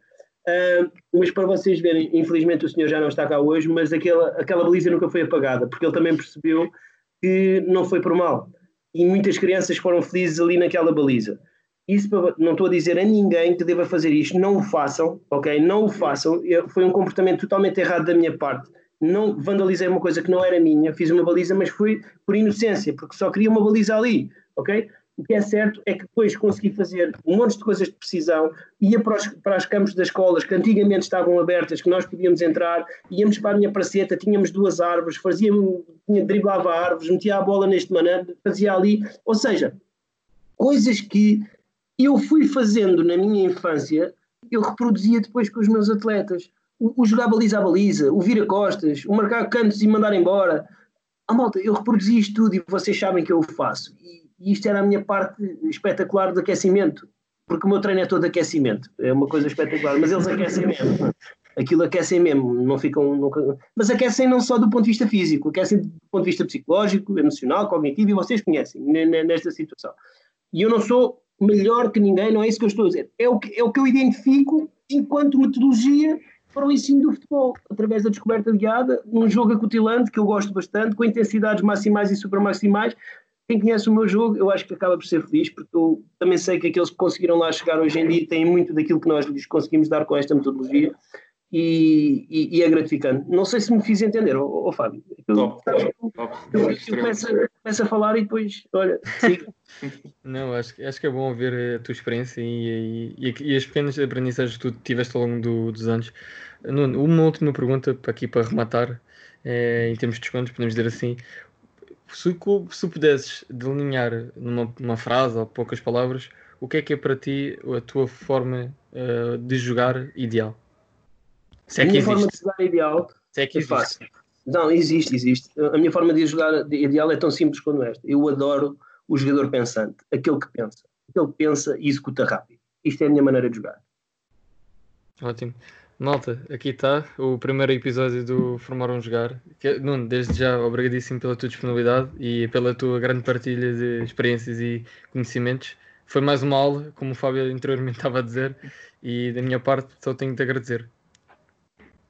Speaker 3: Uh, mas para vocês verem, infelizmente o senhor já não está cá hoje, mas aquela, aquela baliza nunca foi apagada, porque ele também percebeu que não foi por mal. E muitas crianças foram felizes ali naquela baliza. Isso não estou a dizer a ninguém que deva fazer isto, não o façam, ok? Não o façam. Foi um comportamento totalmente errado da minha parte não vandalizei uma coisa que não era minha, fiz uma baliza, mas foi por inocência, porque só queria uma baliza ali, ok? O que é certo é que depois consegui fazer um monte de coisas de precisão, ia para os, para os campos das escolas que antigamente estavam abertas, que nós podíamos entrar, íamos para a minha praceta, tínhamos duas árvores, fazia, tinha, driblava árvores, metia a bola neste mané, fazia ali, ou seja, coisas que eu fui fazendo na minha infância, eu reproduzia depois com os meus atletas o, o jogar baliza a baliza, o vir a costas, o marcar cantos e mandar embora. A malta, eu reproduzi isto tudo e vocês sabem que eu o faço. E, e isto era a minha parte espetacular do aquecimento, porque o meu treino é todo aquecimento, é uma coisa espetacular, mas eles aquecem mesmo. Aquilo aquecem mesmo, não ficam. Mas aquecem não só do ponto de vista físico, aquecem do ponto de vista psicológico, emocional, cognitivo, e vocês conhecem nesta situação. E eu não sou melhor que ninguém, não é isso que eu estou a dizer. É o que, é o que eu identifico enquanto metodologia para o ensino do futebol, através da descoberta guiada, num jogo acutilante que eu gosto bastante, com intensidades maximais e supermaximais. Quem conhece o meu jogo, eu acho que acaba por ser feliz, porque eu também sei que aqueles que conseguiram lá chegar hoje em dia têm muito daquilo que nós lhes conseguimos dar com esta metodologia. E, e, e, é gratificante. Não sei se me fiz entender, ô, Fábio. Eu, top, top, eu, eu começo, começo, a falar e depois, olha, siga. *laughs*
Speaker 1: Não, acho, acho que é bom ver a tua experiência e, e, e as pequenas aprendizagens que tu tiveste ao longo do, dos anos. Nuno, uma última pergunta aqui para rematar, é, em termos de descontos, podemos dizer assim. Se, se pudesses delinear numa, numa frase ou poucas palavras, o que é que é para ti a tua forma uh, de jogar ideal?
Speaker 3: Se é a minha existe. forma de jogar ideal
Speaker 1: Se é que existe. Fácil.
Speaker 3: Não, existe, existe. A minha forma de jogar ideal é tão simples quanto esta. Eu adoro o jogador pensante, aquele que pensa. Aquele que pensa e executa rápido. Isto é a minha maneira de jogar.
Speaker 1: Ótimo. Malta, aqui está o primeiro episódio do Formar um Jogar. Nuno, desde já, obrigadíssimo pela tua disponibilidade e pela tua grande partilha de experiências e conhecimentos. Foi mais uma aula, como o Fábio anteriormente *laughs* estava a dizer, e da minha parte só tenho de agradecer.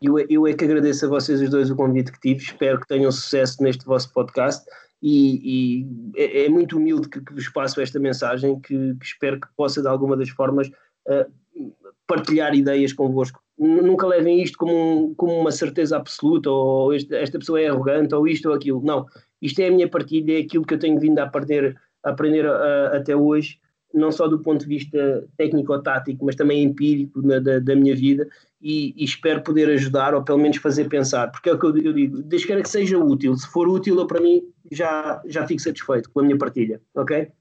Speaker 3: Eu, eu é que agradeço a vocês os dois o convite que tive, espero que tenham sucesso neste vosso podcast e, e é, é, muito humilde que, que, vos passo esta mensagem que, que espero que possa de alguma das formas uh, partilhar ideias convosco. Nunca levem isto como, um, como uma certeza absoluta, ou este, esta pessoa é arrogante, ou isto ou aquilo. Não, isto é a minha partilha, é aquilo que eu tenho vindo a aprender, a aprender a, até hoje, não só do ponto de vista técnico-tático, mas também empírico na, da, da, minha vida, e, e, espero poder ajudar, ou pelo menos fazer pensar, porque é o que eu, eu digo, desde que seja útil, se for útil, eu, para mim já, já fico satisfeito com a minha partilha, ok?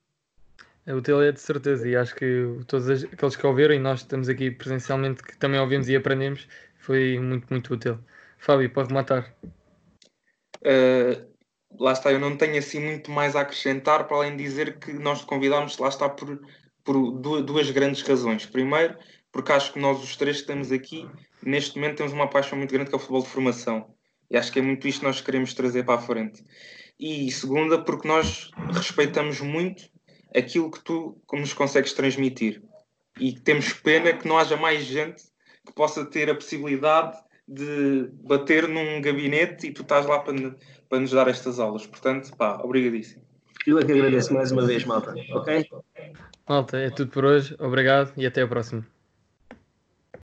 Speaker 1: É útil é de certeza e acho que todos aqueles que ouviram e nós estamos aqui presencialmente que também ouvimos e aprendemos foi muito, muito útil. Fábio, pode matar.
Speaker 2: Uh, lá está, eu não tenho assim muito mais a acrescentar para além de dizer que nós te convidámos, lá está, por, por duas grandes razões. Primeiro, porque acho que nós os três que estamos aqui, neste momento temos uma paixão muito grande que é o futebol de formação. E acho que é muito isto que nós queremos trazer para a frente. E segunda, porque nós respeitamos muito aquilo que tu nos consegues transmitir. E temos pena que não haja mais gente que possa ter a possibilidade de bater num gabinete e tu estás lá para, para nos dar estas aulas. Portanto, pá, obrigadíssimo.
Speaker 3: Eu é que agradeço mais uma vez, malta. Ok?
Speaker 1: Malta, é tudo por hoje. Obrigado e até a próxima.